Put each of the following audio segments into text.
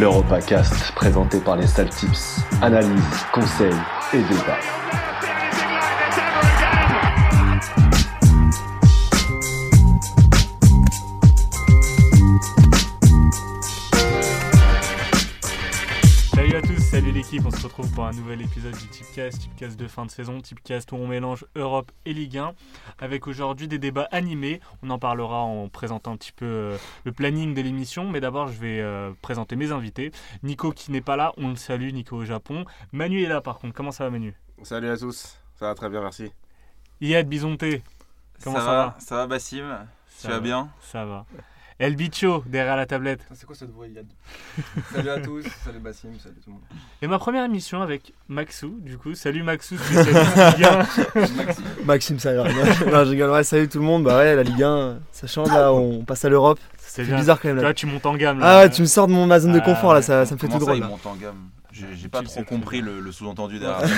l'EuropaCast présenté par les Saltips. Analyse, conseils et débat. Se retrouve pour un nouvel épisode du Tipcast, Tipcast de fin de saison, Tipcast où on mélange Europe et Ligue 1, avec aujourd'hui des débats animés. On en parlera en présentant un petit peu euh, le planning de l'émission, mais d'abord je vais euh, présenter mes invités. Nico qui n'est pas là, on le salue, Nico au Japon. Manu est là par contre, comment ça va Manu? Salut à tous, ça va très bien, merci. Yad Bisonté, comment ça, va Ça va Bassim? Ça Tu vas va. bien? Ça va. El Bicho derrière la tablette. C'est quoi cette voix, Yad Salut à tous, salut Bassim, salut tout le monde. Et ma première émission avec Maxou, du coup. Salut Maxou, spécialiste Ligue 1. Maxime. Maxime, ça non, je rigole. Ouais, salut tout le monde. Bah ouais, la Ligue 1, ça change là, on passe à l'Europe. C'est bizarre quand même Tu là. tu montes en gamme. Ah là. ouais, tu me sors de mon ma zone de Ah, confort là, ça, ça me fait tout ça, drôle. il là. monte en gamme J'ai pas trop compris le, le sous-entendu derrière.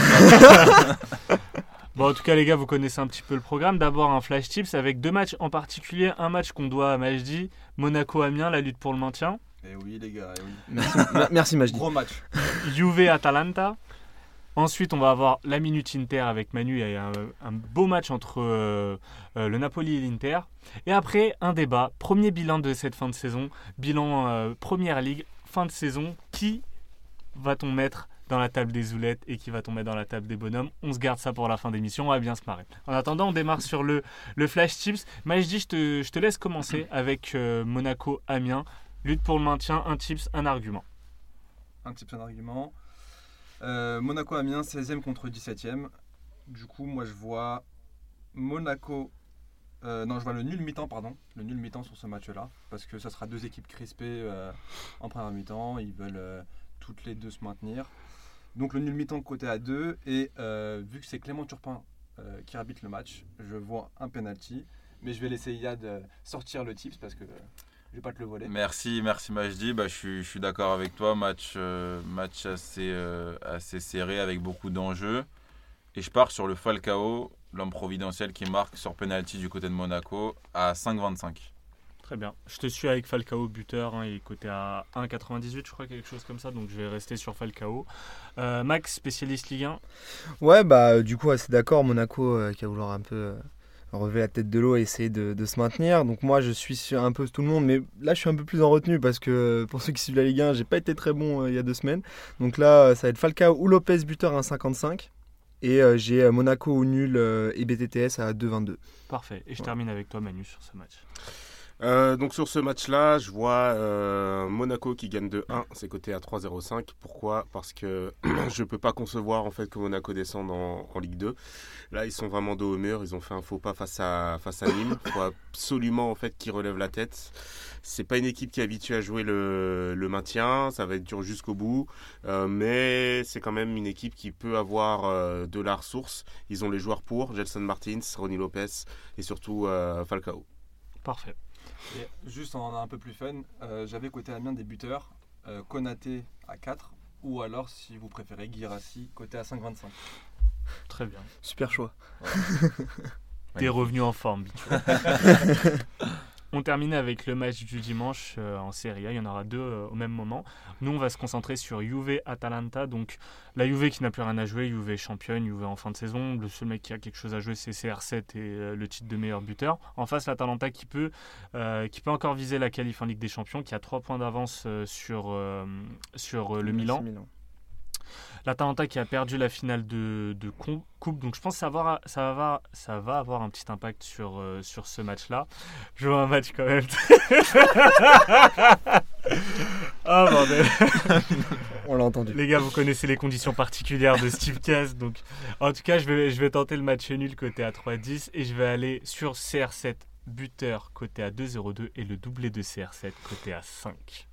Bon, en tout cas, les gars, vous connaissez un petit peu le programme. D'abord, un flash tips avec deux matchs en particulier. Un match qu'on doit à Majdi, Monaco-Amiens, la lutte pour le maintien. Et oui, les gars, eh oui. Merci, ma- merci Majdi. Gros match. Juve-Atalanta. Ensuite, on va avoir la Minute Inter avec Manu. Il y a un, un beau match entre euh, euh, le Napoli et l'Inter. Et après, un débat. Premier bilan de cette fin de saison. Bilan euh, Première Ligue, fin de saison. Qui va-t-on mettre dans la table des zoulettes et qui va-t-on mettre dans la table des bonhommes On se garde ça pour la fin d'émission. On va bien se marrer. En attendant, on démarre sur le, le Flash Tips. Majdi, je te, je te laisse commencer avec euh, Monaco-Amiens. Lutte pour le maintien, un tips, un argument. Un type, un argument. Euh, Monaco-Amiens, 16e contre 17e. Du coup, moi, je vois Monaco. euh, non, je vois le nul mi-temps, pardon. Le nul mi-temps sur ce match-là. Parce que ça sera deux équipes crispées euh, en première mi-temps. Ils veulent toutes les deux se maintenir. Donc, le nul mi-temps côté à 2. Et euh, vu que c'est Clément Turpin euh, qui arbitre le match, je vois un penalty. Mais je vais laisser Yad euh, sortir le tips parce que je vais pas te le voler. merci, merci Majdi. Bah, je suis, je suis d'accord avec toi. Match, match assez, assez serré avec beaucoup d'enjeux. Et je pars sur le Falcao, l'homme providentiel qui marque sur penalty du côté de Monaco à 5,25. Très bien. Je te suis avec Falcao, buteur. hein, il est coté à 1,98, je crois, quelque chose comme ça. Donc je vais rester sur Falcao. Euh, Max, spécialiste Ligue 1. Ouais, bah euh, du coup, assez d'accord. Monaco euh, qui a vouloir un peu euh, relever la tête de l'eau et essayer de, de se maintenir. Donc moi, je suis sur un peu tout le monde, mais là, je suis un peu plus en retenue parce que pour ceux qui suivent la Ligue 1, j'ai pas été très bon il y a deux semaines. Donc là, ça va être Falcao ou Lopez buteur à 1,55. Et j'ai Monaco au nul et BTTS à 2,22. Parfait. Et je Ouais. termine avec toi, Manu, sur ce match. Euh, donc sur ce match-là, je vois euh, Monaco qui gagne de 1, c'est coté à 3,05. Pourquoi? Parce que je peux pas concevoir en fait que Monaco descende en, Ligue 2. Là, ils sont vraiment dos au mur, ils ont fait un faux pas face à face à Nîmes. Il faut absolument en fait qu'ils relèvent la tête. C'est pas une équipe qui est habituée à jouer le, le maintien, ça va être dur jusqu'au bout, Euh, mais c'est quand même une équipe qui peut avoir de la ressource. Ils ont les joueurs pour, Gelson Martins, Ronnie Lopez et surtout Falcao. Parfait. Et juste en un peu plus fun, euh, j'avais côté Amiens des buteurs, euh, Konaté à 4, ou alors si vous préférez Girassi, côté à 5,25. Très bien. Super choix. T'es revenu en forme, Bichou. On termine avec le match du dimanche euh, en Serie A. Il y en aura deux euh, au même moment. Nous, on va se concentrer sur Juve-Atalanta. Donc, la Juve qui n'a plus rien à jouer. Juve championne, Juve en fin de saison. Le seul mec qui a quelque chose à jouer, c'est CR7 et euh, le titre de meilleur buteur. En face, l'Atalanta qui peut, qui peut encore viser la qualif en Ligue des Champions, qui a trois points d'avance sur, sur le Milan. Milan. L'Atalanta qui a perdu la finale de, de coupe, donc je pense que ça va, avoir- ça va, ça va avoir un petit impact sur, euh, sur ce match-là. Je vois un match quand même. Ah bordel. On l'a entendu. Les gars, vous connaissez les conditions particulières de Steve Cass, donc en tout cas, je vais, je vais tenter le match nul côté à 3-10 et je vais aller sur CR7 buteur côté à 2-0-2 et le doublé de CR7 côté à 5.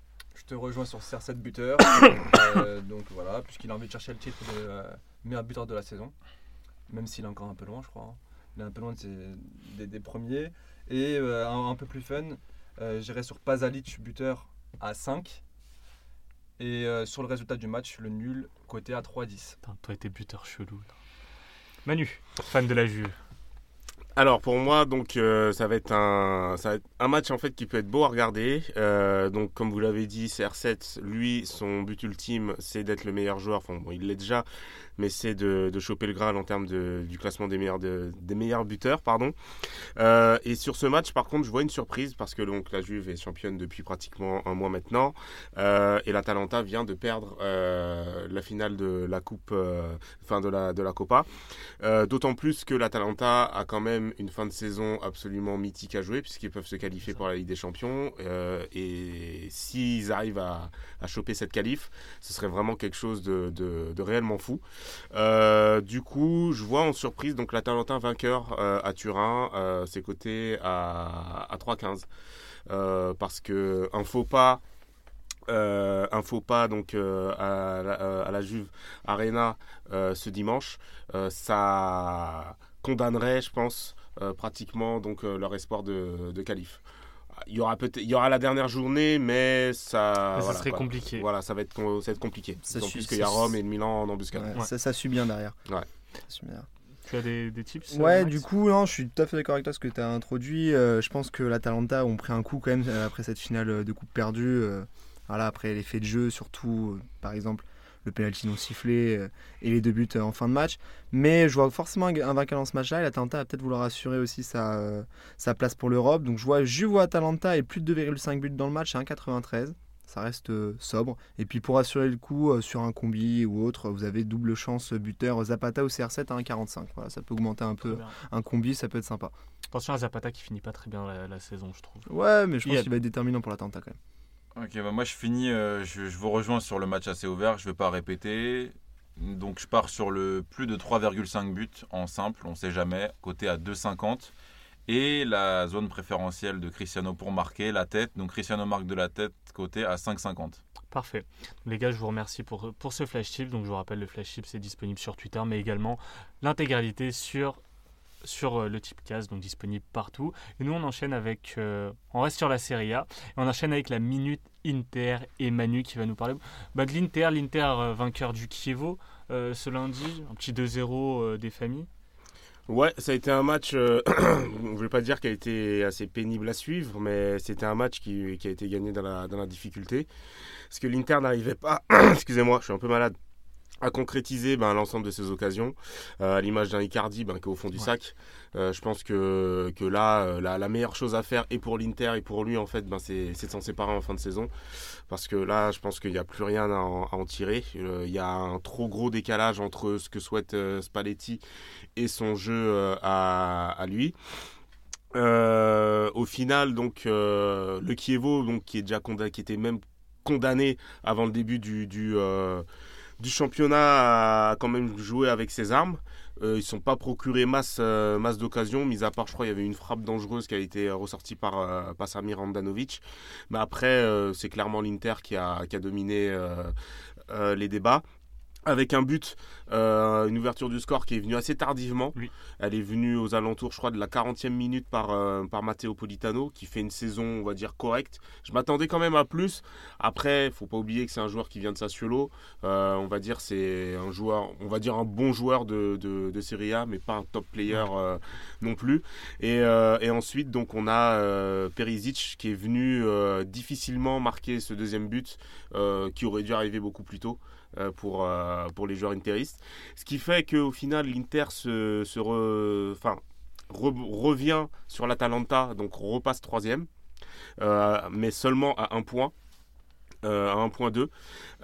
Te rejoins sur CR7 buteur, euh, donc voilà, puisqu'il a envie de chercher le titre de euh, meilleur buteur de la saison, même s'il est encore un peu loin, je crois. hein. Il est un peu loin des, des premiers. Et euh, un, peu plus fun, j'irai sur Pasalic buteur à 5. Et sur le résultat du match, le nul côté à 3-10. Putain, toi tes buteurs chelous. Manu, fan de la Juve. Alors pour moi donc euh, ça va être un match en fait qui peut être beau à regarder. Euh, donc comme vous l'avez dit, CR7 lui son but ultime c'est d'être le meilleur joueur. Enfin bon il l'est déjà, mais c'est de, de choper le Graal en termes de, du classement des meilleurs de- des meilleurs buteurs pardon. Euh, et sur ce match par contre je vois une surprise parce que donc la Juve est championne depuis pratiquement un mois maintenant Euh, et l'Atalanta vient de perdre euh, la finale de la coupe euh, enfin de la de la Copa. Euh, D'autant plus que l'Atalanta a quand même une fin de saison absolument mythique à jouer, puisqu'ils peuvent se qualifier pour la Ligue des Champions. Euh, et s'ils arrivent à, à choper cette qualif, ce serait vraiment quelque chose de- de réellement fou. Euh, du coup, je vois en surprise donc l'Atalanta vainqueur euh, à Turin, euh, c'est à, à 3,15. Euh, parce que un faux pas. donc à, la- Juve Arena ce dimanche, ça condamnerait, je pense, pratiquement donc leur espoir de, de qualif. Il y aura peut-être, il y aura la dernière journée, mais ça, Mais ça voilà, serait quoi. compliqué. Voilà, ça va être, ça va être compliqué. Ça suit- plus qu'il y a Rome et le Milan en embuscade. Ouais, Ouais. Ça, ça suit bien derrière. Ouais. Ça suit bien derrière. Tu as des, des tips Ouais, euh, Max du coup, non, je suis tout à fait d'accord avec toi ce que tu as introduit. Euh, je pense que l'Atalanta ont pris un coup quand même euh, après cette finale de coupe perdue. euh, voilà, après l'effet de jeu, surtout, euh, par exemple, le penalty non sifflé euh, et les deux buts euh, en fin de match. Mais je vois forcément un, vainqueur dans ce match-là. Et l'Atalanta va peut-être vouloir assurer aussi sa, euh, sa place pour l'Europe. Donc je vois Juve ou Atalanta et plus de 2,5 buts dans le match à 1,93. Ça reste sobre. Et puis pour assurer le coup euh, sur un combi ou autre, vous avez double chance buteur Zapata ou CR7 à 1,45. Voilà, ça peut augmenter un peu bien. un combi, ça peut être sympa. Attention à Zapata qui finit pas très bien la, la saison, je trouve. Ouais, mais je pense qu'il va être déterminant pour l'Atalanta quand même. Ok, bah moi je finis, euh, je, vous rejoins sur le match assez ouvert, je vais pas répéter. Donc je pars sur le plus de 3,5 buts en simple, on sait jamais, côté à 2,50. Et la zone préférentielle de Cristiano pour marquer, la tête. Donc Cristiano marque de la tête, côté à 5,50. Parfait. Les gars, je vous remercie pour, pour ce flash tip. Donc, je vous rappelle, le flash tip, c'est disponible sur Twitter, mais également l'intégralité sur, sur euh, le Tipcast, donc disponible partout. Et nous, on enchaîne avec. euh, on reste sur la Serie A. Et on enchaîne avec la Minute Inter et Manu qui va nous parler bah, de l'Inter. L'Inter, euh, vainqueur du euh, ce lundi. Un petit 2-0 euh, des familles. Ouais, ça a été un match, je ne vais pas dire qu'il a été assez pénible à suivre, mais c'était un match qui, a été gagné dans la difficulté. Parce que l'Inter n'arrivait pas, excusez-moi, je suis un peu malade, à concrétiser ben, l'ensemble de ses occasions, euh, à l'image d'un Icardi ben, qui est au fond du Ouais. sac. Euh, je pense que, que là, euh, la, la meilleure chose à faire, et pour l'Inter et pour lui, en fait, ben, c'est de s'en séparer en fin de saison. Parce que là, je pense qu'il n'y a plus rien à en, à en tirer. Euh, Il y a un trop gros décalage entre ce que souhaite Spalletti et son jeu à, à lui. Au final, donc, le Kievo, donc, qui, est déjà condamné, qui était même condamné avant le début du, du, du championnat, a quand même joué avec ses armes. Euh, ils ne sont pas procurés masse, euh, masse d'occasions, mis à part, je crois, il y avait une frappe dangereuse qui a été ressortie par, euh, par Samir Handanovic. Mais après, euh, c'est clairement l'Inter qui a, qui a dominé euh, les débats. Avec un but, euh, une ouverture du score qui est venue assez tardivement. Oui. Elle est venue aux alentours, je crois, de la 40e minute par, euh, par Matteo Politano, qui fait une saison, on va dire, correcte. Je m'attendais quand même à plus. Après, faut pas oublier que c'est un joueur qui vient de Sassuolo. Euh, on va dire c'est un joueur, on va dire un bon joueur de, de, de Serie A, mais pas un top player non plus. Et, et ensuite, donc, on a Perisic qui est venu difficilement marquer ce deuxième but, qui aurait dû arriver beaucoup plus tôt pour, euh, pour les joueurs interistes. Ce qui fait qu'au final, l'Inter se, se enfin, re- revient sur l'Atalanta, donc repasse troisième, euh, mais seulement à un point. euh, à 1.2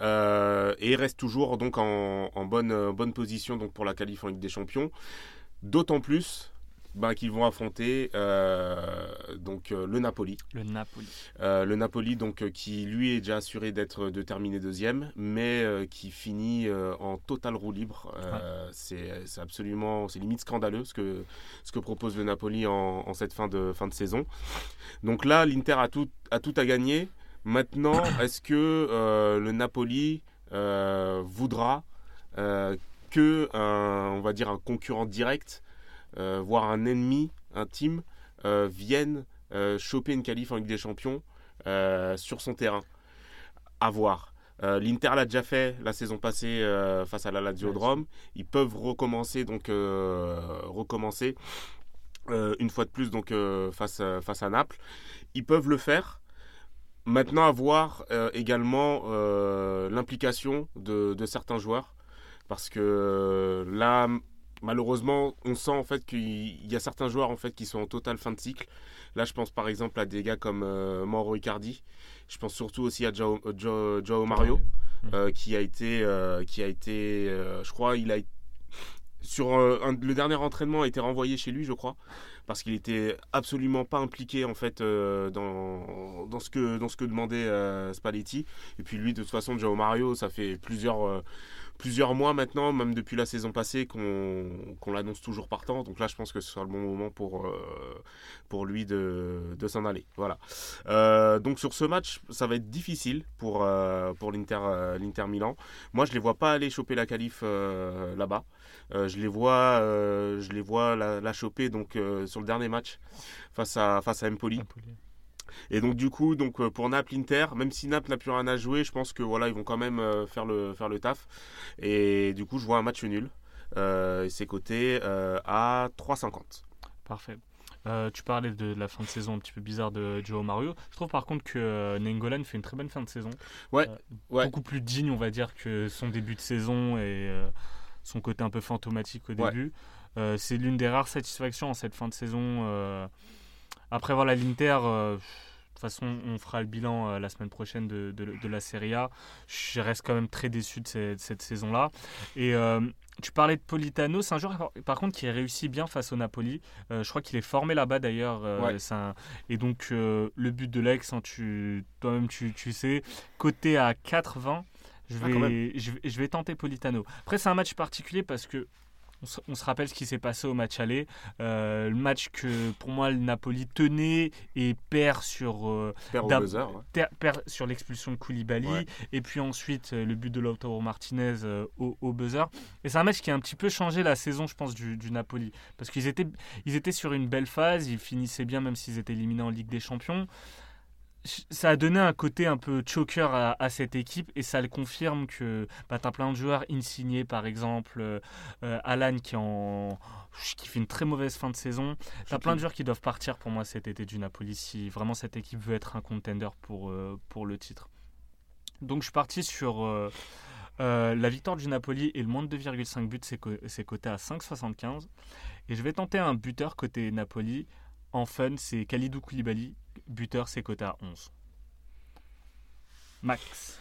euh, et reste toujours donc en, bonne, euh, bonne position donc pour la qualif des Champions d'autant plus qu'ils vont affronter euh, donc euh, le Napoli Le Napoli. euh, le Napoli, donc, qui lui est déjà assuré d'être de terminer deuxième, mais qui finit en total roue libre. Euh, C'est absolument, c'est limite scandaleux ce que, ce que propose le Napoli en, en cette fin de, fin de saison. Donc là, l'Inter a tout, a tout à gagner. Maintenant, est-ce que le Napoli voudra euh, que, un, on va dire, un concurrent direct, voire un ennemi intime, euh, vienne euh, choper une qualif en Ligue des Champions euh, sur son terrain. À voir. Euh, L'Inter l'a déjà fait la saison passée euh, face à la Lazio de Rome. Ils peuvent recommencer donc euh, recommencer euh, une fois de plus donc euh, face à, face à Naples. Ils peuvent le faire. Maintenant, à voir euh, également euh, l'implication de, de certains joueurs, parce que euh, là, malheureusement, on sent en fait qu'il y a certains joueurs en fait qui sont en totale fin de cycle. Là, je pense par exemple à des gars comme euh, Mauro Icardi. Je pense surtout aussi à Joao, Joao- Joao Mario, euh, qui a été, euh, qui a été, euh, je crois, il a sur euh, un- le dernier entraînement a été renvoyé chez lui, je crois, parce qu'il était absolument pas impliqué en fait euh, dans, dans ce que dans ce que demandait euh, Spalletti. Et puis lui, de toute façon, Joao Mario, ça fait plusieurs euh, plusieurs mois maintenant, même depuis la saison passée, qu'on l'annonce toujours partant. Donc là, je pense que ce sera le bon moment pour euh, lui de, s'en aller. Voilà. Euh, donc sur ce match, ça va être difficile pour euh, l'Inter Milan. Moi, je les vois pas aller choper la qualif là-bas. Je les vois, je les vois la, choper donc sur le dernier match face à Empoli. Et donc du coup, donc euh, pour Naples Inter, même si Naples n'a plus rien à jouer, je pense que voilà, ils vont quand même euh, faire le faire le taf. Et du coup, je vois un match nul. Euh, c'est coté euh, à 3,50. Parfait. Euh, tu parlais de la fin de saison un petit peu bizarre de Joao Mario. Je trouve par contre que Nengolan fait une très bonne fin de saison. Ouais, ouais. Beaucoup plus digne, on va dire, que son début de saison et son côté un peu fantomatique au début. C'est l'une des rares satisfactions en cette fin de saison. Après, voilà, l'Inter. euh, de toute façon, on fera le bilan euh, la semaine prochaine de, de- de la Serie A. Je reste quand même très déçu de cette, cette saison-là. Et euh, tu parlais de Politano, c'est un joueur par- contre qui a réussi bien face au Napoli. Euh, je crois qu'il est formé là-bas d'ailleurs. euh, Ouais. c'est un- Et donc euh, le but de l'ex, hein, tu... toi-même tu, tu sais, coté à 4,20. Je Ah, je, vais- je vais tenter Politano. Après, c'est un match particulier parce que on se, on se rappelle ce qui s'est passé au match aller. Euh, le match que pour moi le Napoli tenait et perd sur euh, Perd au D'ab- buzzer. ouais. ter- perd sur l'expulsion de Koulibaly Ouais. et puis ensuite euh, le but de Lautaro Martinez euh, au, au buzzer. Et c'est un match qui a un petit peu changé la saison, je pense, du, du Napoli. Parce qu'ils étaient, ils étaient sur une belle phase, ils finissaient bien même s'ils étaient éliminés en Ligue des Champions. Ça a donné un côté un peu choker à, cette équipe et ça le confirme que bah, tu as plein de joueurs insignés, par exemple euh, euh, Alan qui, fait une très mauvaise fin de saison. Tu as plein de joueurs qui doivent partir pour moi cet été du Napoli si vraiment cette équipe veut être un contender pour, euh, le titre. Donc je suis parti sur la victoire du Napoli et le moins de 2,5 buts, c'est co- c'est coté à 5,75. Et je vais tenter un buteur côté Napoli. En fun, c'est Khalidou Koulibaly. Buteur, c'est à 11. Max.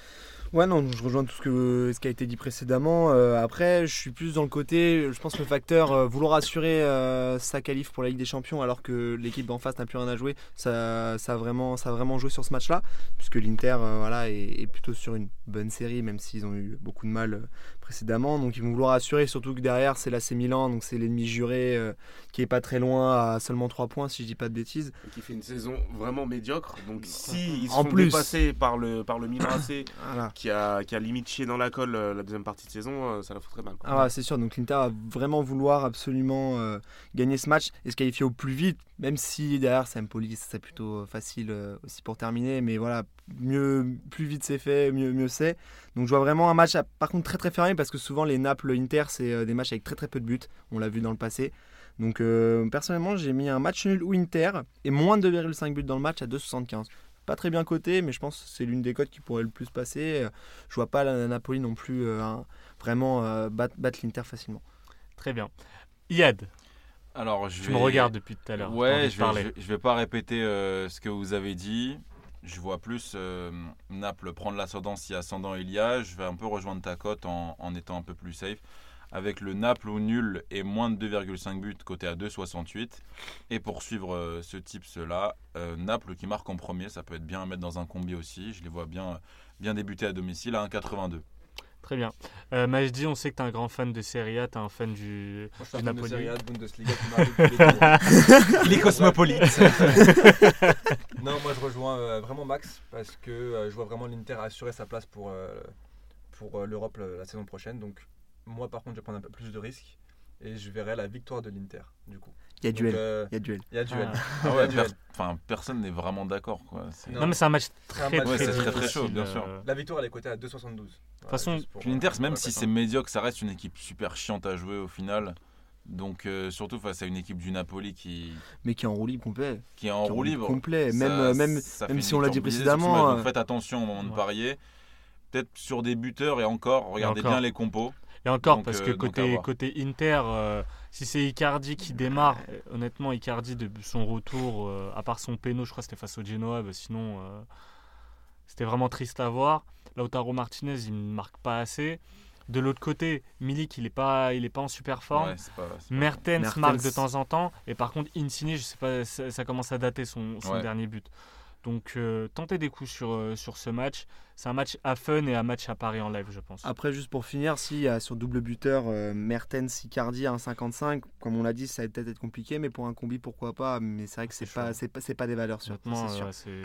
Ouais, non, je rejoins tout ce, que, ce qui a été dit précédemment. Euh, après, je suis plus dans le côté, je pense que le facteur euh, vouloir assurer euh, sa qualif pour la Ligue des Champions alors que l'équipe en face n'a plus rien à jouer, ça, a vraiment, ça vraiment joué sur ce match-là, puisque l'Inter voilà, est, plutôt sur une bonne série, même s'ils ont eu beaucoup de mal précédemment. Donc ils vont vouloir assurer, surtout que derrière, c'est l'AC Milan, donc c'est l'ennemi juré euh, qui est pas très loin à seulement 3 points, si je dis pas de bêtises. Qui fait une saison vraiment médiocre. Donc si ils En sont plus. dépassés par le par le Milan AC Voilà. qui a qui a limite chié dans la colle euh, la deuxième partie de saison, euh, ça la foutrait mal. quoi. Ah ouais, c'est sûr, donc l'Inter va vraiment vouloir absolument euh, gagner ce match et se qualifier au plus vite, même si derrière c'est Empoli, c'est plutôt facile euh, aussi pour terminer, mais voilà, mieux, plus vite c'est fait, mieux, mieux c'est. Donc je vois vraiment un match, à- par contre très très fermé, parce que souvent les Naples-Inter, c'est euh, des matchs avec très très peu de buts, on l'a vu dans le passé. Donc euh, personnellement, j'ai mis un match nul ou Inter et moins de 2,5 buts dans le match à 2,75. Pas très bien coté, mais je pense que c'est l'une des cotes qui pourrait le plus passer. Euh, Je vois pas la Napoli non plus euh, un- vraiment euh, battre, battre l'Inter facilement. Très bien. Iad, Alors, je tu vais... me regardes depuis tout à l'heure. Ouais, je vais, je, vais- je vais pas répéter euh, ce que vous avez dit. Je vois plus euh, Naples prendre l'ascendant si ascendant il y a. Je vais un peu rejoindre ta cote en, étant un peu plus safe. Avec le Naples ou nul et moins de 2,5 buts côté à 2,68. Et pour suivre euh, ce tips-là, euh, Naples qui marque en premier, ça peut être bien à mettre dans un combi aussi. Je les vois bien, bien débuter à domicile à 1,82. Très bien. Euh, Majdi, on sait que tu es un grand fan de Serie A, tu es un fan du, Moi, je suis du un fan de Napoli. Serie A, de Bundesliga. Il est cosmopolite. Non, moi je rejoins euh, vraiment Max parce que euh, je vois vraiment l'Inter assurer sa place pour, euh, pour euh, l'Europe la saison prochaine. Donc moi par contre je vais prendre un peu plus de risques Et je verrai la victoire de l'Inter, du coup. Il y a Donc, duel. euh, Il y a duel. Il y a duel. Ah. Ah Il y ouais, a duel. per- enfin, personne n'est vraiment d'accord. quoi. C'est- Non. Non, mais c'est un match C'est un très, match très, très, très, très chaud, bien sûr. euh, La victoire, elle est cotée à 2,72. De façon, Puis l'Inter, même si c'est médiocre, ça reste une équipe super chiante à jouer au final. Donc, euh, surtout face à une équipe du Napoli qui, Mais qui est en roue libre complet. qui est en Qui roue libre. Complet. Même, euh, même, ça même si on l'a dit précédemment, donc euh, faites attention au moment de ouais. parier. Peut-être sur des buteurs et encore, regardez encore. bien les compos. Et encore, Donc, parce euh, que côté, côté Inter, euh, si c'est Icardi qui démarre, honnêtement, Icardi, de son retour, euh, à part son péno, je crois que c'était face au Genoa, bah, sinon, euh, c'était vraiment triste à voir. Lautaro Martinez, il ne marque pas assez. De l'autre côté, Milik, il n'est pas, il est pas en super forme. Ouais, c'est pas- c'est pas- Mertens, Mertens. marque de temps en temps. Et par contre, Insigne, je sais pas, ça, ça commence à dater son, son Ouais. dernier but. Donc, euh, tentez des coups sur, euh, sur ce match. C'est un match à fun et un match à parier en live, je pense. Après, juste pour finir, si a sur double buteur euh, Mertens, Icardi à 1,55, comme on l'a dit, ça va peut-être être compliqué, mais pour un combi, pourquoi pas. Mais c'est vrai que c'est pas, pas, des valeurs c'est sûr. euh, c'est.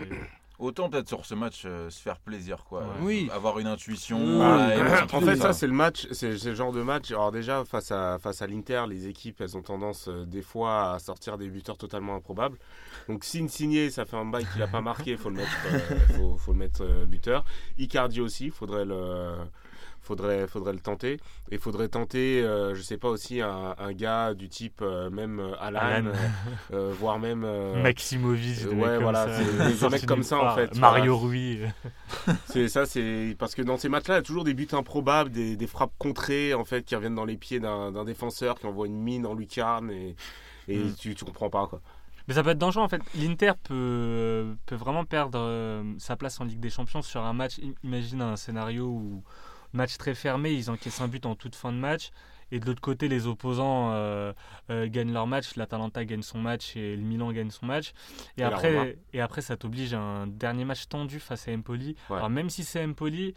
Autant peut-être sur ce match euh, se faire plaisir. quoi. Ouais. Oui. Avoir une intuition. Voilà, petit en fait, ça. c'est le match, c'est le genre de match. Alors, déjà, face à, face à l'Inter, les équipes, elles ont tendance, euh, des fois, à sortir des buteurs totalement improbables. Donc, si signé, ça fait un bail qu'il n'a pas marqué, il faut le mettre, euh, faut, faut le mettre euh, buteur. Icardi aussi, il faudrait le. Faudrait, faudrait le tenter. Et il faudrait tenter, euh, je sais pas aussi, un, un gars du type euh, même euh, Alan, Alan. euh, voire même. euh, Maximovic, euh, des ouais, mecs comme voilà, ça, des mecs comme ça, en fait, Mario voilà. Rui. C'est ça, c'est parce que dans ces matchs-là, il y a toujours des buts improbables, des, des frappes contrées en fait qui reviennent dans les pieds d'un d'un défenseur qui envoie une mine en lucarne et, et Mm. tu, tu comprends pas quoi. Mais ça peut être dangereux en fait. L'Inter peut, peut vraiment perdre euh, sa place en Ligue des Champions sur un match. Imagine un scénario où match très fermé, ils encaissent un but en toute fin de match. Et de l'autre côté, les opposants euh, euh, gagnent leur match. L'Atalanta gagne son match et le Milan gagne son match. Et, après, et après, ça t'oblige à un dernier match tendu face à Empoli. Ouais. Alors même si c'est Empoli,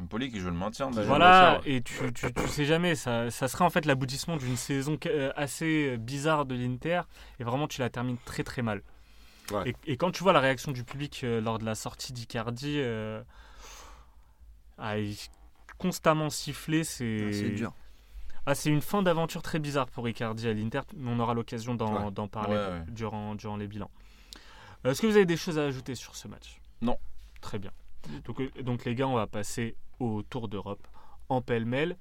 Empoli qui joue le maintien. Voilà, et tu, tu, tu sais jamais, ça, ça serait en fait l'aboutissement d'une saison euh, assez bizarre de l'Inter, et vraiment tu la termines très très mal. Ouais. Et, et quand tu vois la réaction du public euh, lors de la sortie d'Icardi, euh, ah, constamment sifflé, c'est C'est dur. Ah, c'est une fin d'aventure très bizarre pour Icardi à l'Inter, mais on aura l'occasion d'en Ouais. parler Ouais, ouais. Durant, durant les bilans. Est-ce que vous avez des choses à ajouter sur ce match? Non. Très bien. Donc, euh, donc les gars, on va passer au Tour d'Europe en pêle-mêle.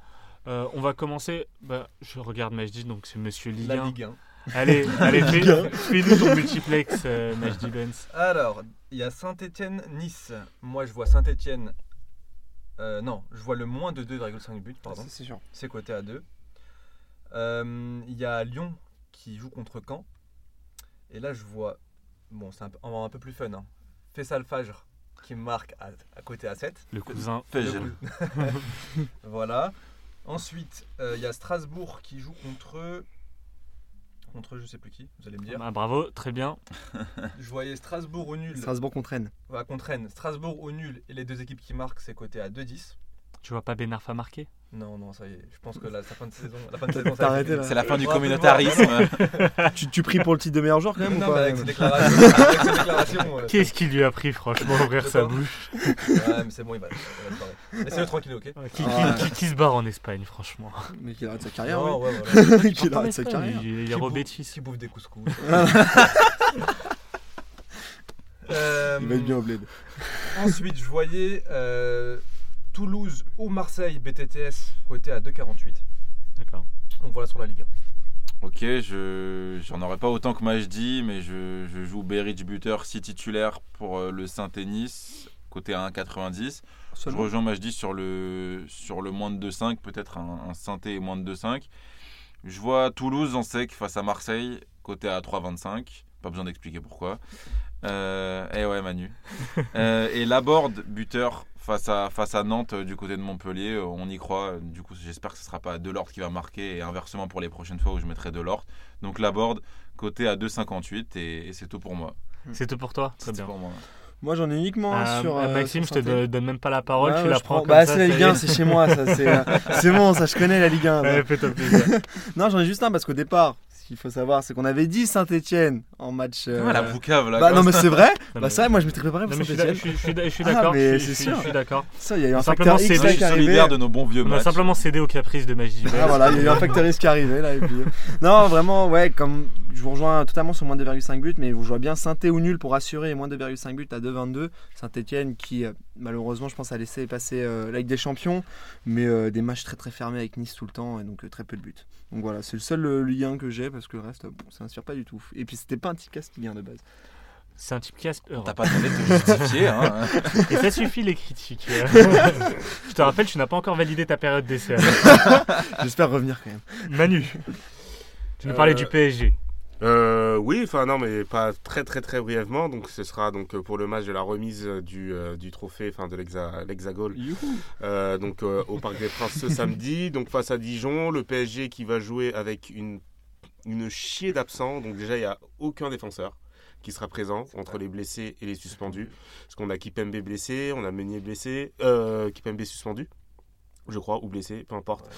Euh, on va commencer. bah, je regarde Majdi, donc c'est Monsieur Ligue La 1. Ligue 1. Allez, allez fais- fais-nous ton multiplex, euh, Majdi Benz. Alors, il y a Saint-Etienne-Nice. Moi, je vois Saint-Etienne. Euh, non, je vois le moins de 2,5 buts, pardon. C'est sûr. C'est coté à 2. Euh, Il y a Lyon qui joue contre Caen. Et là, je vois. Bon, c'est un, peu- on va avoir un peu plus fun. Hein. Faisal Fajr qui marque à, à côté à 7. Le cousin. Coup- voilà. Ensuite, euh, il y a Strasbourg qui joue contre. Contre je sais plus qui, vous allez me dire. Ah, bravo, très bien. Je voyais Strasbourg au nul. Strasbourg contre Rennes. Voilà, contre Rennes. Strasbourg au nul et les deux équipes qui marquent, c'est coté à 2-10. Tu vois pas Ben Arfa marquer Non, non, ça y est. Je pense que la, la fin de saison. La fin de saison. C'est la fin du communautarisme. tu, tu pries pour le titre de meilleur joueur quand même Non, ou pas avec ces déclarations. avec ces déclarations euh, Qu'est-ce qu'il lui a pris, franchement, ouvrir sa bouche? Ouais, mais c'est bon, il va, il va se. Laissez-le tranquille, ok qui, Ah. qui- qui- qui se barre en Espagne, franchement? Mais qu'il arrête sa carrière, Non, ouais. ouais, voilà. qu'il arrête sa carrière. Il, est Qui Robetis. Qui bouffe des couscous. Euh, Il va être bien au bled. Ensuite, je voyais euh, Toulouse ou Marseille BTTS côté à 2,48. D'accord. Donc voilà sur la Ligue 1. Ok, je j'en aurais pas autant que Majdi, mais je, je joue Berridge buteur, si titulaire pour euh, le Saint-Denis, côté à 1,90. Je rejoins Majdi sur le, sur le moins de 2,5, peut-être un, un synthé et moins de 2,5. Je vois Toulouse en sec face à Marseille, côté à 3,25. Pas besoin d'expliquer pourquoi. Euh, eh ouais, Manu. Euh, et Laborde, buteur face à, face à Nantes euh, du côté de Montpellier. euh, On y croit. Euh, Du coup, j'espère que ce ne sera pas Delort qui va marquer et inversement pour les prochaines fois où je mettrai Delort. Donc Laborde, côté à 2,58 et, et c'est tout pour moi. C'est tout pour toi Très C'est bien. pour moi. Moi j'en ai uniquement un Euh, sur. euh, euh, Maxime, je sur te Saint-Étienne. donne, même pas la parole, Ouais, tu ouais, la je prends comme Bah, c'est la Ligue y 1, est. c'est chez moi, ça. C'est euh, c'est bon, ça, je connais la Ligue 1. Ouais, fais-toi plaisir. Non, j'en ai juste un parce qu'au départ, qu'il faut savoir, c'est qu'on avait dit Saint-Etienne en match. euh, Ah, la boucave là. Bah non, mais ça. c'est vrai. Bah vrai, moi je m'étais préparé pour mais je suis d'a- je Saint-Etienne. suis- je suis Ah, d'accord. mais je suis- c'est sûr. Je suis d'accord. Ça, il y a eu un Simplement, facteur X qui de nos bons vieux On a matchs. simplement cédé aux caprices de Magie. Ah voilà, il y a eu un facteur X qui est arrivé là. Et puis... Non, vraiment, ouais, comme je vous rejoins totalement sur moins 2,5 buts, mais je vois bien saint ou nul pour assurer moins 2,5 buts à 2,22. Saint-Etienne qui, euh, malheureusement, je pense, a laissé passer euh, la Ligue des Champions, mais euh, des matchs très très fermés avec Nice tout le temps et donc euh, très peu de buts. Donc voilà, c'est le seul euh, lien que j'ai parce que le reste, euh, bon, ça n'inspire pas du tout. Et puis c'était pas un petit casting Ligue 1 de base. C'est un type cast Europe. T'as pas demandé de te justifier. Hein. Et ça suffit les critiques. je te rappelle, tu n'as pas encore validé ta période d'essai. J'espère revenir quand même. Manu, tu nous parlais Euh, du PSG. Euh, oui, enfin non, mais pas très très très brièvement. Donc ce sera donc euh, pour le match de la remise euh, du, euh, du trophée, enfin de l'Hexa- l'Hexagone, euh, donc euh, au Parc des Princes ce samedi. Donc face à Dijon, le PSG qui va jouer avec une une chier d'absents. Donc déjà il y a aucun défenseur qui sera présent entre les blessés et les suspendus. Parce qu'on a Kipembe blessé, on a Meunier blessé, euh, Kipembe suspendu. Je crois, ou blessé, peu importe.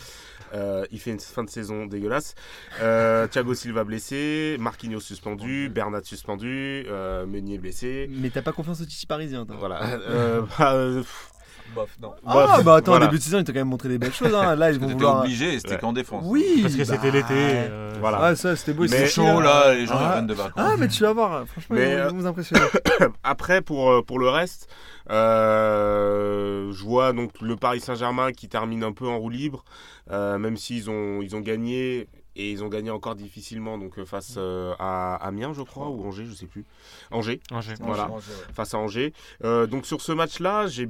Euh, il fait une fin de saison dégueulasse. Euh, Thiago Silva blessé, Marquinhos suspendu, Bernat suspendu, euh, Meunier blessé. Mais t'as pas confiance au Titi parisien, Voilà. Bah, pff, Bof, non. Ah bah attends, voilà. au début de saison, il t'a quand même montré des belles choses. Hein. Là, ils vont T'étais vouloir. obligé et c'était Ouais. qu'en défense. Oui, Parce que bah, c'était l'été. euh, Voilà. Ouais, ça, c'était beau. Mais- c'était C'est chaud là, les gens Ah. ils reviennent de vacances. Ah, mais tu vas voir, franchement, Mais, ils vont- euh, ils vont vous impressionner. Après, pour, euh, pour le reste, euh, je vois donc le Paris Saint-Germain qui termine un peu en roue libre, euh, même s'ils ont, ils ont gagné et ils ont gagné encore difficilement donc euh, face euh, à Amiens, je crois, ou Angers, je sais plus. Angers. Angers. Voilà. Angers, ouais. face à Angers. Euh, donc sur ce match-là, j'ai,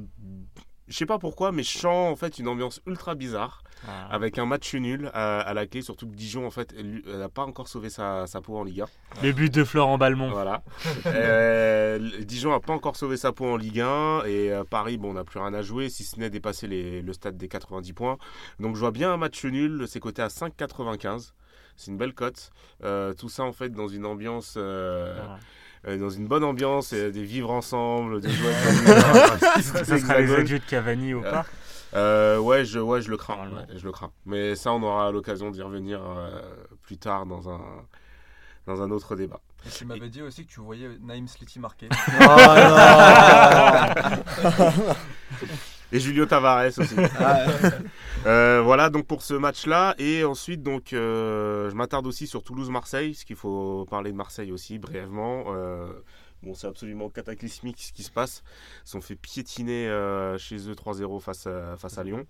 je sais pas pourquoi, mais je sens en fait une ambiance ultra bizarre Ah. avec un match nul à, à la clé. Surtout que Dijon en fait, elle n'a pas encore sauvé sa, sa peau en Ligue 1. Le but de Florent Balmont. Voilà. Euh, Dijon n'a pas encore sauvé sa peau en Ligue 1 et euh, Paris, bon, on n'a plus rien à jouer si ce n'est dépasser les- le stade des 90 points. Donc je vois bien un match nul. C'est coté à 5,95. C'est une belle cote. Euh, tout ça en fait dans une ambiance. euh, euh, dans une bonne ambiance, et des vivre ensemble, des jouer Ça sera les adieux de Cavani au Euh, parc. Euh, ouais, je, ouais, je le crains. Ouais, je le crains. Mais ça, on aura l'occasion d'y revenir euh, plus tard dans un, dans un autre débat. Et tu m'avais dit aussi que tu voyais Naïm Sliti marquer. Et Julio Tavares aussi. Ah, Euh, voilà donc pour ce match-là. Et ensuite, donc, euh, je m'attarde aussi sur Toulouse-Marseille, parce qu'il faut parler de Marseille aussi brièvement. Euh, bon, c'est absolument cataclysmique ce qui se passe. Ils sont fait piétiner chez eux 3-0 face à, face à Lyon.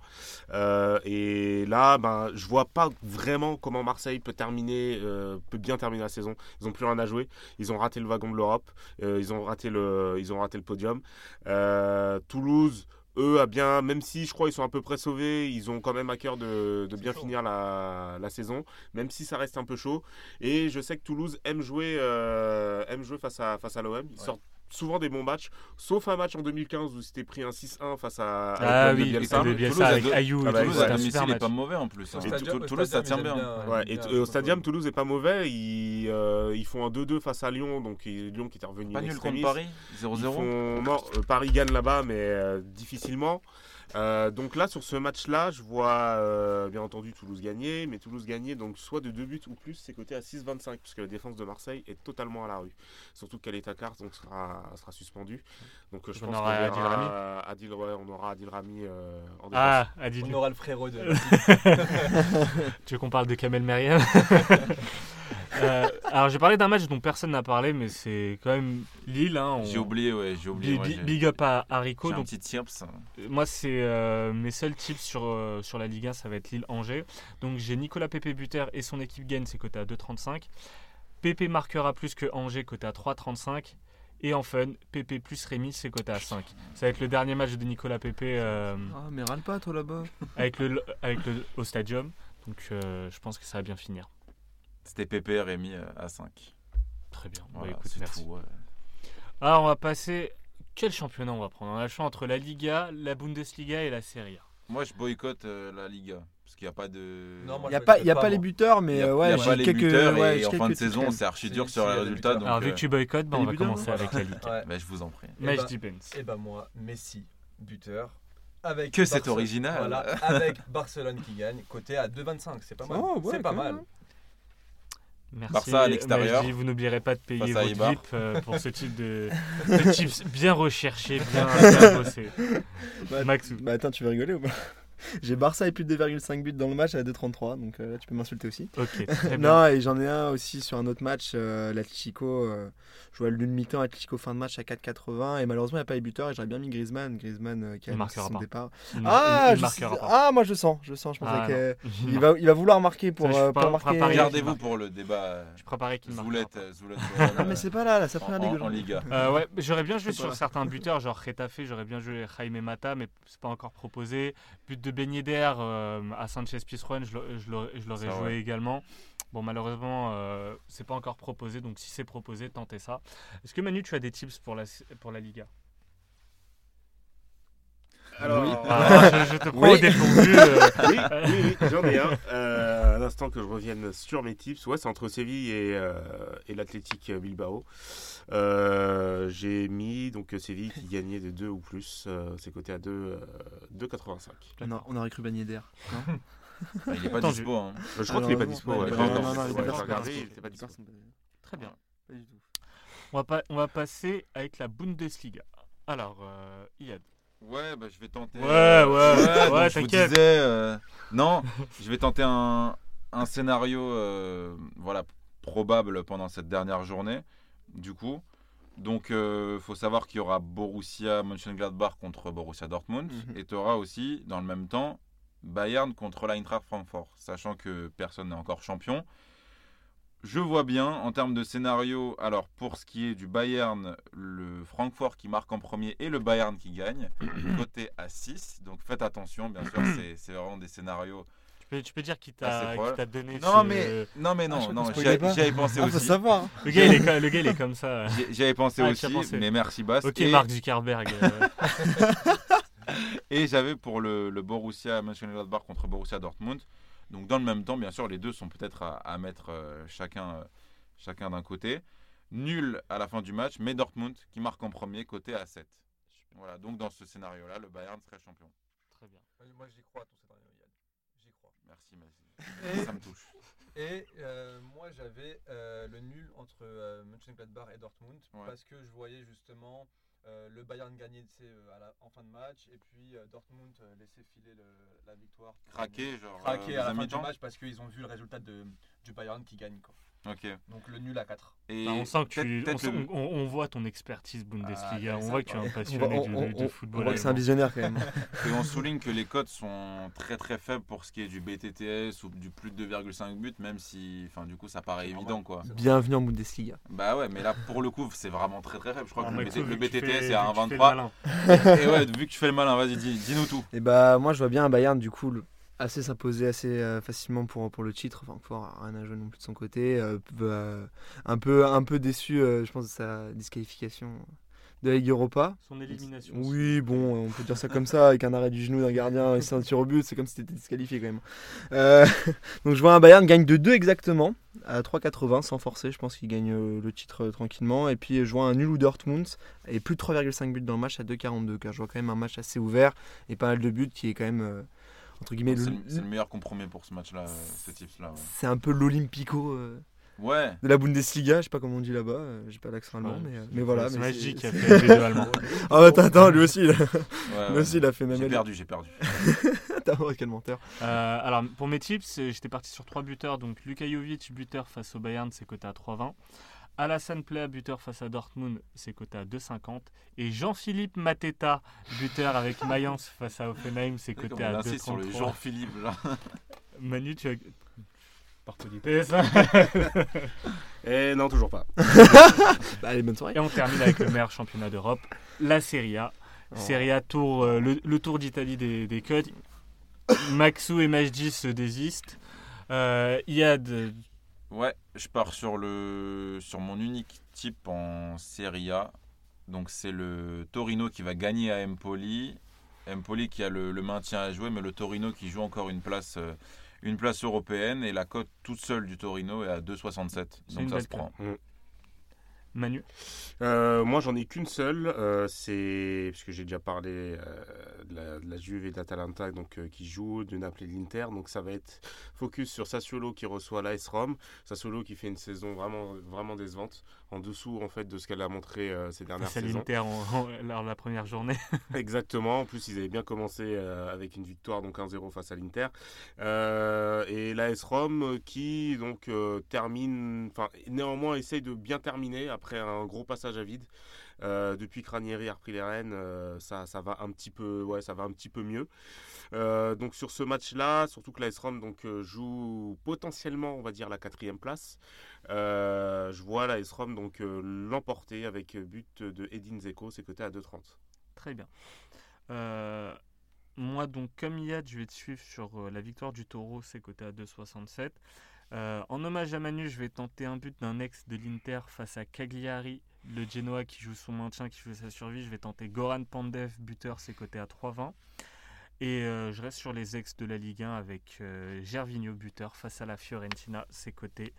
Et là, ben, je vois pas vraiment comment Marseille peut terminer, peut bien terminer la saison. Ils ont plus rien à jouer. Ils ont raté le wagon de l'Europe. Ils ont raté le, ils ont raté le podium. Toulouse eux, à bien, même si je crois ils sont à peu près sauvés, ils ont quand même à cœur de, de bien finir la, la saison, même si ça reste un peu chaud. Et je sais que Toulouse aime jouer, euh, aime jouer face à, face à l'OM. Ils Ouais. sortent souvent des bons matchs, sauf un match en 2015 où c'était pris un 6-1 face à, Ah oui, Bielsa. Toulouse Bielsa avec Ayou. Ah et bah, c'était à domicile, super il est match. pas mauvais en plus. Hein. stadium- Toulouse, ça tient bien. Ouais, et au Stadium. Toulouse est pas mauvais. Ils, euh, ils font un 2-2 face à Lyon, donc Lyon qui était revenu Pas nul contre Paris, Ils 0-0. font- non, euh, Paris gagne là-bas, mais euh, difficilement. Euh, donc là, sur ce match-là, je vois euh, bien entendu Toulouse gagner, mais Toulouse gagner donc soit de deux buts ou plus, c'est coté à 6,25 puisque la défense de Marseille est totalement à la rue. Surtout qu'Aleta Takar donc sera, sera suspendu. Donc euh, je On pense aura qu'on Adil Rami. Adil, ouais, on aura Adil Rami euh, en défense. Ah, Adil. On aura le frérot de. Tu veux qu'on parle de Kamel Meriem? Euh, Alors, j'ai parlé d'un match dont personne n'a parlé, mais c'est quand même Lille. hein, on- J'ai oublié, ouais, j'ai oublié. Big, ouais, up à Haricot. J'ai un Donc, petit tips. euh, moi, c'est euh, mes seuls tips sur, euh, sur la Ligue 1, ça va être Lille-Angers. Donc, j'ai Nicolas Pépé buteur et son équipe gagne, c'est coté à 2,35. Pépé marquera plus que Angers, coté à 3,35. Et en fun, Pépé plus Rémi, c'est coté à 5. Ça va être le dernier match de Nicolas Pépé euh, Ah, mais râle pas, toi là-bas. avec le, avec le, au Stadium. Donc, euh, je pense que ça va bien finir. C'était Pépé, Rémi euh, à 5. Très bien. Bah, Voilà, écoute, c'est merci. tout. ouais. Alors, on va passer. Quel championnat on va prendre? On a le choix entre la Liga, la Bundesliga et la Serie A. Moi, je boycotte euh, la Liga. Parce qu'il n'y a pas de. Non, moi, Il n'y a pas, y a pas, pas les buteurs, Il mais y a, euh, il y ouais, a j'ai pas les quelques. buteurs ouais, et en fin de saison, c'est archi dur sur y les résultats. Donc, Alors, vu euh, que tu boycottes, bah, on va buteurs, commencer ouais. avec la Ligue. Ouais. bah, je vous en prie. Eh Match bah- depends. Et bah moi, Messi, buteur. Avec Que c'est original. Voilà, avec Barcelone qui gagne, côté à 2,25. C'est pas mal. Oh, ouais, c'est pas mal. Merci. Barça à l'extérieur. Vous n'oublierez pas de payer à votre. VIP euh, pour ce type de, de tips bien recherchés, bien, bien bossés. Bah, Maxou. Bah attends, tu veux rigoler ou pas? J'ai Barça et plus de 2,5 buts dans le match à 2,33, donc euh, là tu peux m'insulter aussi. Ok, très bien. Non, et j'en ai un aussi sur un autre match, euh, l'Atlético. euh, je vois l'une mi-temps, Atlético fin de match à 4,80. Et malheureusement, il n'y a pas les buteurs. Et j'aurais bien mis Griezmann. Griezmann euh, qui a marquera son pas. départ. Il- Ah, il- il je ah, moi je sens. Je sens. Je pensais Ah, que- non. il, va, il va vouloir marquer pour, Ça, euh, pour marquer. pas pareil. Gardez-vous pour le débat Je préparais qu'il marquera Zoulette. Zoulette, Ah, mais c'est pas là, là, la en, première en- en Liga. Euh, ouais, j'aurais bien joué sur certains buteurs, genre Retafe, j'aurais bien joué Jaime Mata, mais c'est pas encore proposé. But de Ben Yedder euh, à Sanchez Pizjuan, je l'aurais- je l'aurais joué ouais. également. Bon, malheureusement, euh, c'est pas encore proposé, donc si c'est proposé, tentez ça. Est-ce que Manu, tu as des tips pour la, pour la Liga? Alors, Ah, je, je te prends Oui. au dépourvu. euh, oui, oui, oui, j'en ai un. Euh, un instant que je revienne sur mes tips. Ouais, c'est entre Séville et, euh, et l'Athletic Bilbao. Euh, J'ai mis donc Séville qui gagnait de 2 ou plus. Euh, c'est coté à 2, euh, 2,85. On, aurait cru Bagné d'air. Bah, il est pas dispo. hein. Euh, je crois qu'il n'est pas dispo. non, non, non, il pas. Très bien. Pas du tout. On va, pas- on va passer avec la Bundesliga. Alors, euh, Iyad. Ouais, bah, je vais tenter. Ouais, euh, ouais, ouais, je vous disais, euh, non, je vais tenter un, un scénario euh, voilà, probable pendant cette dernière journée. Du coup, donc il faut savoir qu'il y aura Borussia Mönchengladbach contre Borussia Dortmund. Mhm. Et tu auras aussi, dans le même temps, Bayern contre l'Eintracht Francfort, sachant que personne n'est encore champion. Je vois bien en termes de scénario, alors pour ce qui est du Bayern, le Francfort qui marque en premier et le Bayern qui gagne, côté à 6. Donc faites attention, bien sûr, c'est- c'est vraiment des scénarios. Tu peux, tu peux dire qui t'a donné Non ce- mais, non mais Ah, non, crois non qu'on j'y spoilait avais pas. j'y avais pensé Ah, faut aussi. savoir. Le gars, il est, le gars, il est comme ça. J'y- J'y avais pensé Ah, aussi, pensé. mais merci Bass. Ok, et Mark Zuckerberg. euh, et j'avais pour le, le Borussia Mönchengladbach contre Borussia Dortmund. Donc dans le même temps, bien sûr, les deux sont peut-être à, à mettre euh, chacun, euh, chacun d'un côté. Nul à la fin du match, mais Dortmund qui marque en premier, côté à 7. Voilà, donc dans ce scénario-là, le Bayern serait champion. Très bien. Moi j'y crois à ton scénario, Yann. J'y crois. Merci, merci. Ça me touche. Et euh, moi j'avais euh, le nul entre euh, Mönchengladbach et Dortmund Ouais. parce que je voyais justement euh, le Bayern sais, euh, à la- en fin de match et puis euh, Dortmund euh, laisser filer le- la victoire. Craquer, genre. Craquer euh, à la fin du match parce qu'ils ont vu le résultat de, du Bayern qui gagne. Quoi. Ok. Donc le nul à 4. Et Bah, on sent que tu, on, peut-être sent- le- on- on voit ton expertise Bundesliga. Ah, on voit que tu es un On passionné voit- du- on- de, football. On voit que c'est un visionnaire quand même. Et on souligne que les cotes sont très très faibles pour ce qui est du BTTS ou du plus de 2,5 buts, même si, enfin, du coup, ça paraît évident quoi. Bienvenue en Bundesliga. Bah ouais, mais là, pour le coup, c'est vraiment très très faible. Je crois Ah, que le, BT BTTS fais- est à vu que tu fais le 1,23. malin. Et ouais, vu que tu fais le malin, vas-y, dis- dis-nous tout. Et bah moi je vois bien un Bayern du coup le- assez s'imposer assez euh, facilement pour, pour le titre. Enfin, a rien à jouer non plus de son côté. Euh, euh, un, peu, un peu déçu, euh, je pense, de sa disqualification de la Ligue Europa. Son élimination. Oui, bon, on peut dire ça comme ça, avec un arrêt du genou d'un gardien et c'est un tir au but, c'est comme si t'étais disqualifié quand même. Euh, donc je vois un Bayern gagne de 2 exactement, à 3,80 sans forcer, je pense qu'il gagne le titre tranquillement. Et puis je vois un nul ou Dortmund et plus de 3,5 buts dans le match à 2,42, car je vois quand même un match assez ouvert et pas mal de buts qui est quand même, entre guillemets, C'est le- le, c'est le meilleur compromis pour ce match-là, euh, ce type-là. Ouais. c'est un peu l'Olympico euh, Ouais. de la Bundesliga, je sais pas comment on dit là-bas, euh, j'ai pas l'accent allemand, Ouais, mais, mais voilà. C'est mais Magic qui c'est- a fait les deux allemands. Oh attends, attends, lui aussi, il a, ouais, lui aussi, il a fait même J'ai perdu, j'ai perdu. T'as voir quel menteur. Euh, alors, pour mes tips, j'étais parti sur trois buteurs. Donc, Luka Jovic, buteur face au Bayern, c'est coté à 3,20. Alassane Plea, buteur face à Dortmund, c'est coté à 2,50. Et Jean-Philippe Mateta, buteur avec Mayence face à Offenheim, c'est coté à insiste sur le 2,33. Jean-Philippe là. Manu, tu as. Par politesse. Et non, toujours pas. Bah, allez, bonne soirée. Et on termine avec le meilleur championnat d'Europe, la Serie A. Serie A, tour, euh, le, le tour d'Italie des, des codes. Maxou et Majdi se désistent. Euh, Yad, Ouais, je pars sur le sur mon unique type en Serie A. Donc c'est le Torino qui va gagner à Empoli. Empoli qui a le, le maintien à jouer, mais le Torino qui joue encore une place euh, une place européenne et la cote toute seule du Torino est à 2,67. C'est Donc ça se prend. Manu Euh, moi, j'en ai qu'une seule. euh, c'est parce que j'ai déjà parlé euh, de, la, de la Juve et de l'Atalanta, donc euh, qui jouent, de Naples et de l'Inter. Donc, ça va être focus sur Sassuolo qui reçoit l'AS Rome. Sassuolo qui fait une saison vraiment, vraiment décevante, en dessous en fait de ce qu'elle a montré ces dernières C'est saisons. l'Inter en- en- lors de la première journée. Exactement. En plus, ils avaient bien commencé avec une victoire, donc 1-0 face à l'Inter. Et l'AS Rome qui donc termine, enfin néanmoins essaye de bien terminer après un gros passage à vide. Euh, depuis que Ranieri a repris les rênes, euh, ça, ça va un petit peu, ouais, ça va un petit peu mieux. Euh, donc sur ce match-là, surtout que l'AS Rome donc joue potentiellement, on va dire la quatrième place. je vois l'AS Rome donc l'emporter avec but de Edin Zeko, c'est coté à 2,30. Très bien. Moi, donc, comme Yad, je vais te suivre sur la victoire du Taureau, c'est coté à 2,67. Euh, en hommage à Manu, je vais tenter un but d'un ex de l'Inter face à Cagliari, le Genoa qui joue son maintien, qui joue sa survie. Je vais tenter Goran Pandev, buteur, c'est coté à 3,20. Et euh, je reste sur les ex de la Ligue 1 avec euh, Gervinho, buteur, face à la Fiorentina, c'est coté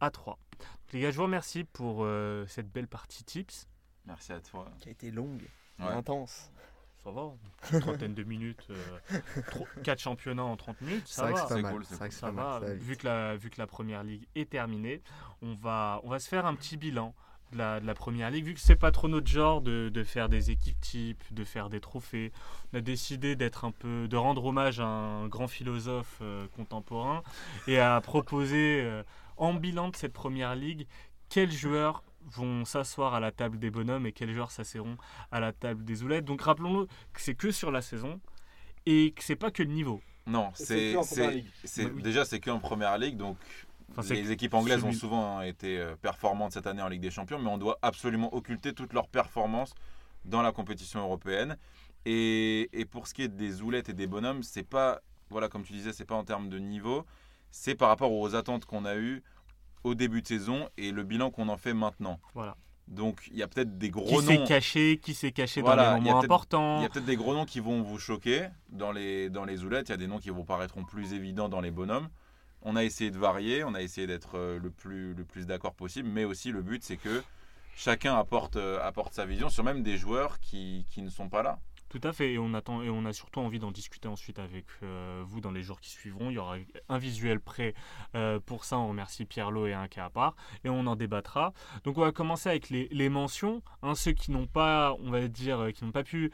à 3. Donc, les gars, je vous remercie pour euh, cette belle partie tips. Merci à toi. Qui a été longue, Ouais. intense. Ça va, une trentaine de minutes, 4 championnats en 30 minutes, C'est ça vrai que va. c'est cool, Ça va, ça vu que, la, vu que la première ligue est terminée, on va, on va se faire un petit bilan de la, de la première ligue. Vu que c'est pas trop notre genre de, de faire des équipes types, de faire des trophées, on a décidé d'être un peu, de rendre hommage à un grand philosophe euh, contemporain et à proposer euh, en bilan de cette première ligue quels joueurs vont s'asseoir à la table des bonhommes et quels joueurs s'asserront à la table des oulettes. Donc rappelons-le que c'est que sur la saison et que c'est pas que le niveau. Non, c'est c'est que en première c'est- ligue. c'est- oui. déjà c'est qu'en première ligue, donc Enfin, les équipes anglaises ont souvent été euh, performantes cette année en Ligue des Champions, mais on doit absolument occulter toutes leurs performances dans la compétition européenne. Et, et pour ce qui est des oulettes et des bonhommes, c'est pas, voilà, comme tu disais, c'est pas en termes de niveau, c'est par rapport aux attentes qu'on a eues au début de saison et le bilan qu'on en fait maintenant. Voilà. Donc il y a peut-être des Qui gros s'est noms. caché, qui s'est caché Voilà, dans les moments importants. Il y a peut-être des gros noms qui vont vous choquer dans les, dans les oulettes. Il y a des noms qui vous paraîtront plus évidents dans les bonhommes. On a essayé de varier, on a essayé d'être euh, le plus, le plus d'accord possible, mais aussi le but c'est que chacun apporte, euh, apporte sa vision sur même des joueurs qui, qui ne sont pas là. Tout à fait, et on, attend, et on a surtout envie d'en discuter ensuite avec euh, vous dans les jours qui suivront. Il y aura un visuel prêt euh, pour ça. On remercie Pierre-Lot et un cas à part, et on en débattra. Donc on va commencer avec les, mentions. Hein, ceux qui n'ont pas, on va dire, euh, qui n'ont pas pu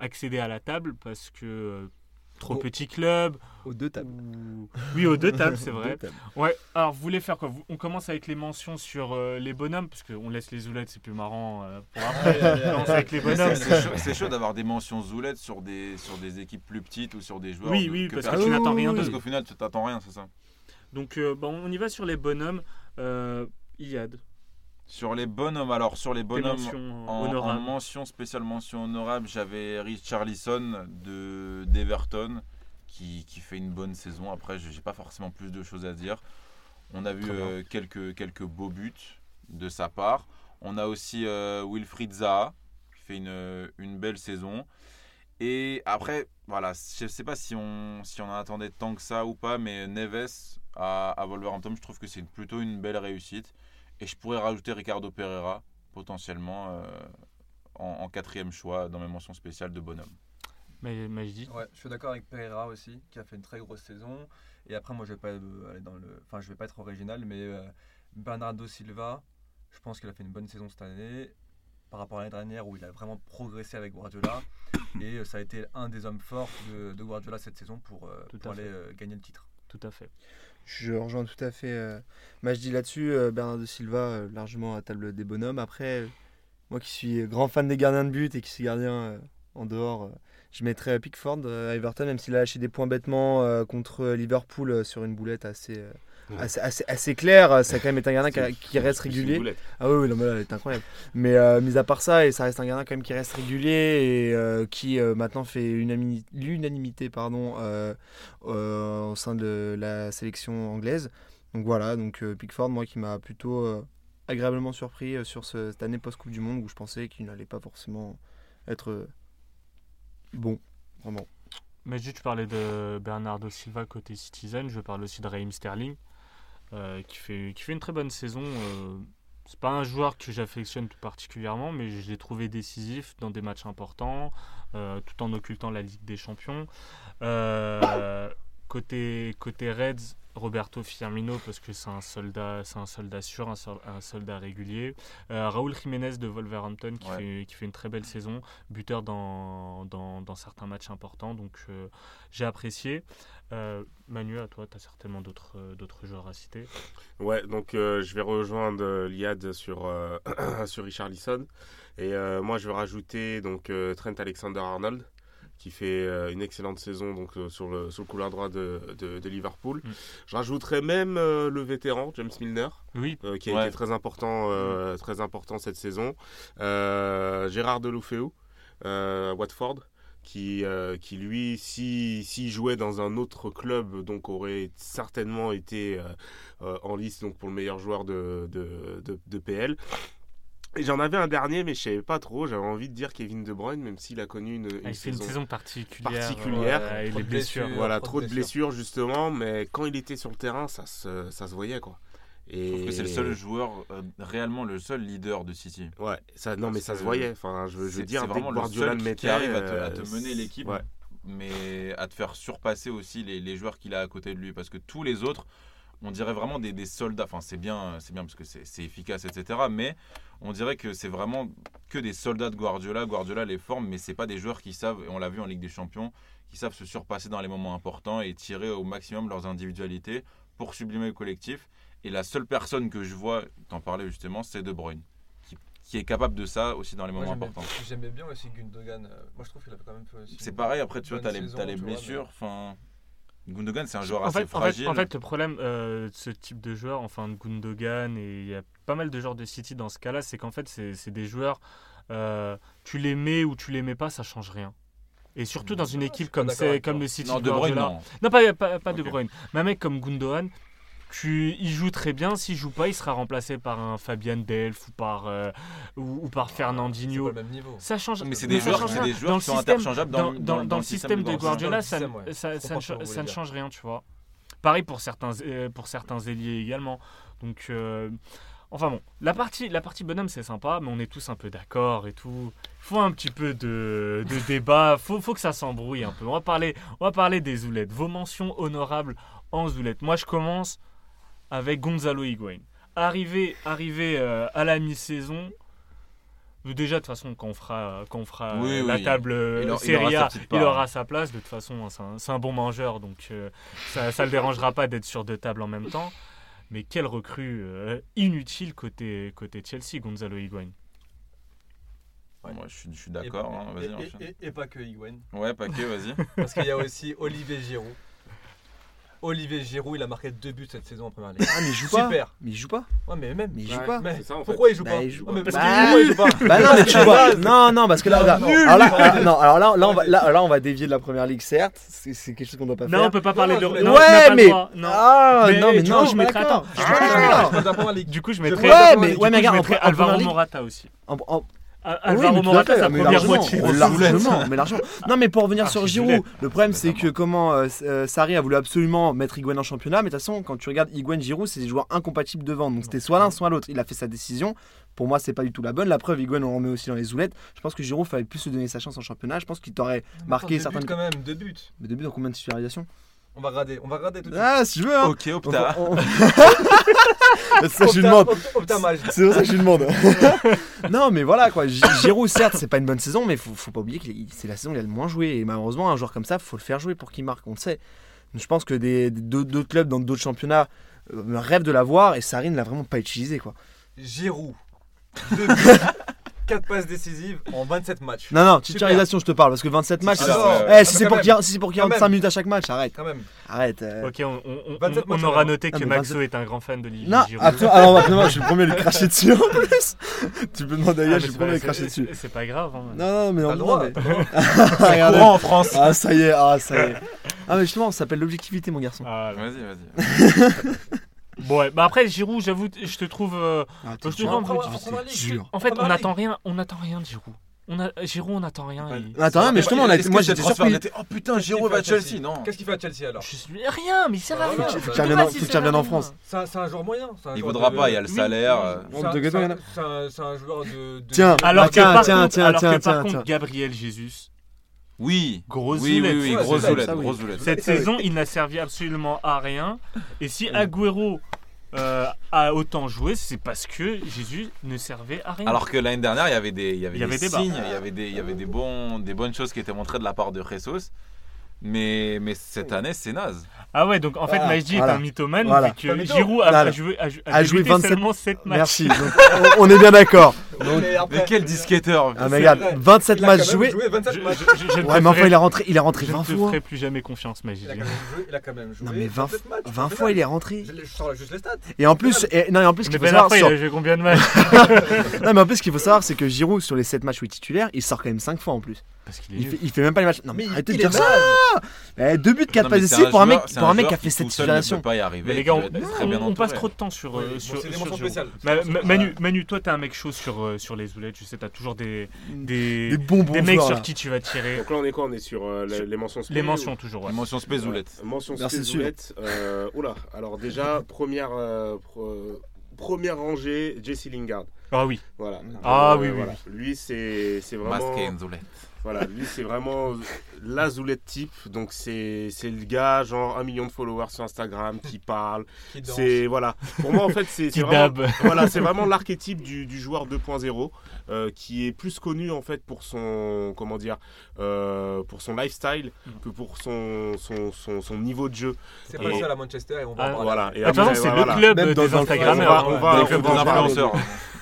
accéder à la table parce que trop Oh. petit club. Aux deux tables. ou- Oui, aux deux tables, c'est vrai. tables. Ouais, alors vous voulez faire quoi? On commence avec les mentions sur euh, les bonhommes, parce qu'on laisse les oulettes, c'est plus marrant euh, pour après. on commence avec les bonhommes. C'est chaud, c'est chaud d'avoir des mentions zoulettes sur des, sur des équipes plus petites ou sur des joueurs. Oui, de- oui, que parce que tu n'attends oui, rien. Parce qu'au final, tu t'attends rien, c'est ça? Donc euh, bon, on y va sur les bonhommes. Euh, Iyad, Sur les bonhommes, alors sur les bonhommes, En, en mention, spéciale mention honorable, j'avais Richarlison de d'Everton qui, qui fait une bonne saison. Après, je n'ai pas forcément plus de choses à dire. On a vu euh, quelques, quelques beaux buts de sa part. On a aussi euh, Wilfried Zaha qui fait une, une belle saison. Et après, voilà, je ne sais pas si on, si on en attendait tant que ça ou pas, mais Neves à, à Wolverhampton, je trouve que c'est plutôt une belle réussite. Et je pourrais rajouter Ricardo Pereira, potentiellement, euh, en, en quatrième choix dans mes mentions spéciales de bonhomme. Mais Majdi, Ouais, je suis d'accord avec Pereira aussi, qui a fait une très grosse saison. Et après, moi, je vais pas euh, aller dans le, enfin, je vais pas être original, mais euh, Bernardo Silva, je pense qu'il a fait une bonne saison cette année par rapport à l'année dernière où il a vraiment progressé avec Guardiola. et ça a été un des hommes forts de, de Guardiola cette saison pour, euh, Tout pour aller euh, gagner le titre. tout à fait. Je rejoins tout à fait euh, Majdi là-dessus. euh, Bernardo Silva, euh, largement à table des bonhommes. Après, euh, moi qui suis grand fan des gardiens de but et qui suis gardien euh, en dehors, je mettrais Pickford à Everton, même s'il a lâché des points bêtement contre Liverpool sur une boulette assez. Assez, assez, euh, Ça quand même est un gardien qui, reste régulier. Ah oui, oui, non, mais là, elle est incroyable. Mais euh, mis à part ça, et ça reste un gardien quand même qui reste régulier et euh, qui euh, maintenant fait unanimi- l'unanimité pardon, euh, euh, au sein de la sélection anglaise. Donc voilà, donc euh, Pickford, moi qui m'a plutôt euh, agréablement surpris euh, sur ce- cette année post-Coupe du Monde où je pensais qu'il n'allait pas forcément être bon, vraiment. Majdi, tu parlais de Bernardo Silva côté Citizen. Je parle aussi de Raheem Sterling, euh, qui, fait, qui fait une très bonne saison. euh, C'est pas un joueur que j'affectionne tout particulièrement, mais je l'ai trouvé décisif dans des matchs importants, euh, tout en occultant la Ligue des Champions. Euh, côté, côté Reds, Roberto Firmino, parce que c'est un soldat, c'est un soldat sûr, un, sol- un soldat régulier. Euh, Raúl Jiménez de Wolverhampton, qui, Ouais. fait, qui fait une très belle saison, buteur dans, dans, dans certains matchs importants, donc euh, j'ai apprécié. Euh, Manu, à toi, tu as certainement d'autres euh, d'autres joueurs à citer. Ouais, donc euh, je vais rejoindre Liad sur, sur Richarlison. Et euh, moi, je vais rajouter donc, Trent Alexander-Arnold, qui fait euh, une excellente saison donc, euh, sur, le, sur le couloir droit de, de, de Liverpool. Mm. Je rajouterai même euh, le vétéran, James Milner, Oui, qui a Ouais. été très important, euh, très important cette saison. Gérard Deloufeu, Watford, qui, qui lui, s'il si, jouait dans un autre club, donc aurait certainement été en liste donc, pour le meilleur joueur de, de, de PL. J'en avais un dernier, mais je savais pas trop. J'avais envie de dire Kevin De Bruyne, même s'il a connu une, une Ah, une saison particulière. particulière. euh, et Trop les de blessures. blessures. voilà, trop trop de blessures justement, mais quand il était sur le terrain, ça se, ça se voyait quoi. Je Et trouve que c'est le seul joueur, euh, réellement le seul leader de City. Ouais, ça, non mais ça se voyait. Enfin, je, veux- je dire, dès que vraiment le Guardiola seul le qui- mettait, qui arrive à te, à te euh, mener l'équipe, ouais. mais à te faire surpasser aussi les, les joueurs qu'il a à côté de lui. Parce que tous les autres, on dirait vraiment des, des soldats. Enfin, c'est bien, c'est bien parce que c'est c'est efficace, etc. Mais on dirait que c'est vraiment que des soldats de Guardiola. Guardiola les forme, mais c'est pas des joueurs qui savent, et on l'a vu en Ligue des Champions, qui savent se surpasser dans les moments importants et tirer au maximum leurs individualités pour sublimer le collectif. Et la seule personne que je vois, t'en parlais justement, c'est De Bruyne, qui, qui est capable de ça aussi dans les moments importants. J'aimais bien aussi Gundogan. euh, Moi, je trouve qu'il a quand même fait. C'est pareil, après tu vois, t'as les, tu vois, blessures. Gundogan, c'est un joueur En assez fait, en, fait, fragile. en fait, le problème euh, de ce type de joueur, enfin de Gundogan, et il y a pas mal de joueurs de City dans ce cas-là, c'est qu'en fait, c'est des joueurs, euh, tu les mets ou tu les mets pas, ça change rien. Et surtout dans une Ah, équipe comme, comme le City non, de De Bruyne, non. Non, pas, pas, pas de. Bruyne. Mais un mec comme Gundogan, tu, il joue très bien. S'il joue pas, il sera remplacé par un Fabian Delph ou par, euh, ou, ou par C'est Fernandinho. pas le même niveau. Ça change. Mais c'est mais des joueurs, des joueurs Dans qui le sont système- interchangeables dans, dans, dans- dans le système de Guardiola, ça, système, ouais. ça, Je ça comprends ne, ça change rien, tu vois. Pareil pour certains, euh, pour certains ailiers également. Donc, euh, enfin bon, la partie, la partie bonhomme, c'est sympa, mais on est tous un peu d'accord et tout. Il faut un petit peu de, de débat, faut, faut que ça s'embrouille un peu. On va, parler, on va parler des zoulettes. Vos mentions honorables en zoulettes. Moi, je commence avec Gonzalo Higuain. Arrivé, arrivé euh, à la mi-saison, déjà de toute façon quand on fera, quand on fera Oui, la oui. table euh, Il aura- Serie A, il aura sa place. De toute façon, hein, c'est un, c'est un bon mangeur, donc euh, ça ne le dérangera pas d'être sur deux tables en même temps. Mais quelle recrue euh, inutile côté, côté Chelsea, Gonzalo Higuain. Moi, je suis, je suis Et- d'accord. hein, et- Vas-y, et- enchaîne. et- Et pas que Higuain. Ouais, paquet, vas-y. Parce qu'il y a aussi Olivier Giroud. Olivier Giroud, il a marqué deux buts cette saison en première ligue. Ah, mais il joue pas. Super. Mais il joue pas. Ouais, mais même. Mais il joue Ouais. pas. Mais C'est ça, en fait. pourquoi il joue Bah, pas il joue mais pas. parce Bah, que pourquoi il joue pas Bah non, mais tu vois. Non, non, parce que là, regarde. Nul. Alors là, ah, non, alors là, là, on va, là, là, on va dévier de la première ligue, certes. C'est c'est quelque chose qu'on doit pas Non, on faire. peut pas parler de. non, ouais, le mais- non. Ah, Mais, non, mais tu non, je mettrais- attends, Ah. Du coup, je mettrais. Ouais, mais ouais, mais regarde, Alvaro. Morata aussi. En- en- Ah oui, Alvaro Morata, sa mais première moitié. oh, largement, mais largement. Non, mais pour revenir Ah, sur Giroud, le problème C'est que comment euh, euh, Sarri a voulu absolument mettre Higuain en championnat, mais de toute façon, quand tu regardes Higuain, Giroud, c'est des joueurs incompatibles devant. Donc c'était soit l'un, soit l'autre. Il a fait sa décision. Pour moi, c'est pas du tout la bonne. La preuve, Higuain, on remet aussi dans les zoulettes. Je pense que Giroud fallait plus se donner sa chance en championnat. Je pense qu'il t'aurait marqué Deux buts quand même, deux buts. Mais de but dans combien de titularisations? On va regarder, on va regarder tout de suite. Ah, si je veux, hein. Ok, Opta. On- c'est ça que je lui demande. C'est pour ça que je lui demande. non, mais voilà quoi. Gi- Giroud, certes, c'est pas une bonne saison, mais faut, faut pas oublier que c'est la saison où il a le moins joué. Et malheureusement, un joueur comme ça, faut le faire jouer pour qu'il marque. On le sait. Je pense que des d'autres clubs dans d'autres championnats euh, rêvent de l'avoir et Sarri ne l'a vraiment pas utilisé quoi. Giroud. Deux buts. 4 passes décisives en 27 matchs. Non, non, titularisation, je te parle parce que 27 matchs. Alors, c'est- euh, Eh, ah, si c'est pour même. qu'il y ait- si c'est pour qu'il y ait Quand même. 5 minutes à chaque match, arrête. Quand même. Arrête. euh. Ok, on, on- on- 27 on matchs, aura noté Ah, que mais Maxo est un grand fan de Olivier Non, alors, absolument, je suis le premier à lui cracher dessus en plus. tu peux demander à Ah, je suis le premier à lui cracher c'est- dessus. c'est- pas grave. hein. Non, non, mais on le droit. Regardez. Courant en France. Ah, ça y est, ah, ça y est. Ah, mais justement, ça s'appelle l'objectivité, mon garçon. Ah. Vas-y, vas-y. Bon, ouais, bah après Giroud, j'avoue, je te trouve. euh, Ah, je te dur. trouve un peu difficile. Dur. En fait, on n'attend rien, on n'attend rien de Giroud. On a Giroud, on n'attend rien. Ouais. il- Attends, mais justement, on a- moi j'étais surpris. Oh putain, Giroud va à Chelsea, non Qu'est-ce qu'il fait à Chelsea alors Je suis rien, mais il sert à Bah rien. faut bah, qu'il revienne De en- faut en. France. C'est un, c'est un joueur moyen. c'est un Il joueur de- pas, il y a le Oui, salaire. oui. euh, C'est un- De Gueto, c'est un- il y en a. c'est un- c'est un joueur de. de- Tiens, Alors que Tiens, par tiens, contre, tiens, alors que tiens, par tiens, contre, tiens. Gabriel Jesus, Oui. Grosse oui, oui, zoulette. oui, Ouais, grosse c'est zoulette, ça, oui. grosse zoulette. cette saison, il n'a servi absolument à rien. Et si Agüero euh, a autant joué, c'est parce que Jésus ne servait à rien. Alors que l'année dernière, il y avait des, il y avait Il y avait des des barres. signes, il y avait des, il y avait des bons, des bonnes choses qui étaient montrées de la part de Jesus. Mais, mais cette année, c'est naze. Ah ouais, donc en fait, Voilà, Majdi est voilà. un mythomane, Voilà. que mytho. Giroud a, a joué, a, a A joué débuté 27 seulement 7 matchs. Merci. Donc, on- on est bien d'accord. Mais Mais quel disquetteur Ah, mais regarde, vrai. 27 il a quand matchs joués. joué 27 Je, matchs. je- je- je ne Ouais, mais enfin, ferai- il est rentré, il est rentré je 20 ne te fois. ferai plus jamais confiance, Majdi. Il a quand même joué. Non, mais 20, 27 matchs, 20 c'est fois, il est rentré. Je, je sors juste les stats. Et en plus, et, non, et en plus, ce Mais qu'il faut savoir, il sur- a joué combien de matchs non, mais en plus, ce qu'il faut savoir, c'est que Giroud, sur les 7 matchs où il est titulaire, il sort quand même 5 fois en plus. Parce qu'il est Il fait, il fait même pas les matchs. Non, mais, Mais arrêtez il de dire ça. Eh, Deux buts, 4 Non, mais passes un pour un mec, pour un mec qui a fait cette seul ne peut titulation. pas y arriver. Les gars, on, être très on- bien on passe trop de temps sur, Oui, euh, bon, sur, mentions. Ma- ma- mentions Manu. Manu, toi, t'es un mec chaud sur, euh, sur les zoulettes. Je sais, t'as toujours des, des, Des bonbons des mecs joueurs, sur là. qui tu vas tirer. Donc là, on est quoi? On est sur euh, les, les mentions Les spé- mentions, toujours. ouais. Une mention spézoulette. Ouais, Mention Merci, spé- sûr. Zoulette. Euh, oula, alors déjà, première, première rangée, Jesse Lingard. Ah oui. Voilà. Ah Euh, oui, oui, voilà. Lui, c'est c'est vraiment. Masqué. Voilà, lui, c'est vraiment la Zoulette type. Donc, c'est c'est le gars, genre, un million de followers sur Instagram, qui parle. C'est. Voilà. Pour moi, en fait, c'est vraiment. Voilà, c'est vraiment l'archétype du, du joueur 2.0 euh, qui est plus connu en fait pour son comment dire euh, pour son lifestyle que pour son son, son, son niveau de jeu. C'est pas le Et- seul à Manchester et on va Ah, en. Voilà. Et après, c'est voilà. le club Même des Instagrammeurs. on va- hein. on va- va.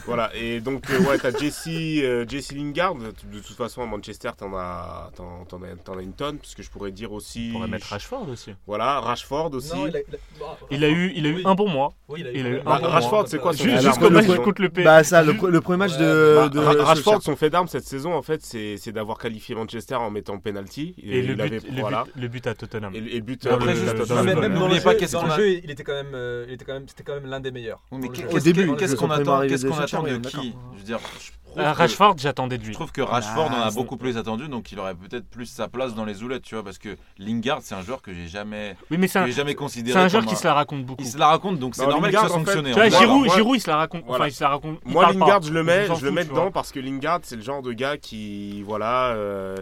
Voilà. Et donc euh, ouais, t'as Jesse euh, Jesse Lingard. De toute façon, à Manchester, t'en as t'en, t'en as t'en as une tonne puisque je pourrais dire aussi. On pourrait mettre Rashford aussi. Voilà, Rashford aussi. Non, il a, il a- bah, Il a eu, il a eu oui. un bon mois. Oui, il a eu. il a eu quand même un un bon Rashford, mois. c'est quoi son Ju- fait Alors, Jusqu'au match contre le P. Bah, ça, le, pre- le premier match de. Bah, de Rashford, son fait d'arme cette saison, en fait, c'est c'est d'avoir qualifié Manchester en mettant penalty. Et le il but, avait- le, voilà. but, le but à Tottenham. Et, le- et le but. Dans euh, juste- dans même le- dans le N'oubliez jeu, pas qu'est-ce dans le jeu, il était quand même, il était quand même, c'était quand même l'un des meilleurs. Mais qu'est-ce qu'on attend de qui Je veux dire, je trouve Euh, que- Rashford, j'attendais de Je lui. trouve que Rashford en Ah, a c'est- beaucoup plus attendu, donc il aurait peut-être plus sa place dans les zoulettes, tu vois, parce que Lingard, c'est un joueur que j'ai jamais, Oui, mais c'est un, jamais c'est considéré. un joueur comme qui se la raconte beaucoup. Il se la raconte, donc c'est Non, normal qu'il soit en fait, sanctionné. Tu vois, en fait. Giroud, moi- Giroud, il se la raconte. Voilà. Enfin, il se la raconte. il Moi, Lingard, pas. je le mets, je le mets dedans parce que Lingard, c'est le genre de gars qui, voilà, euh,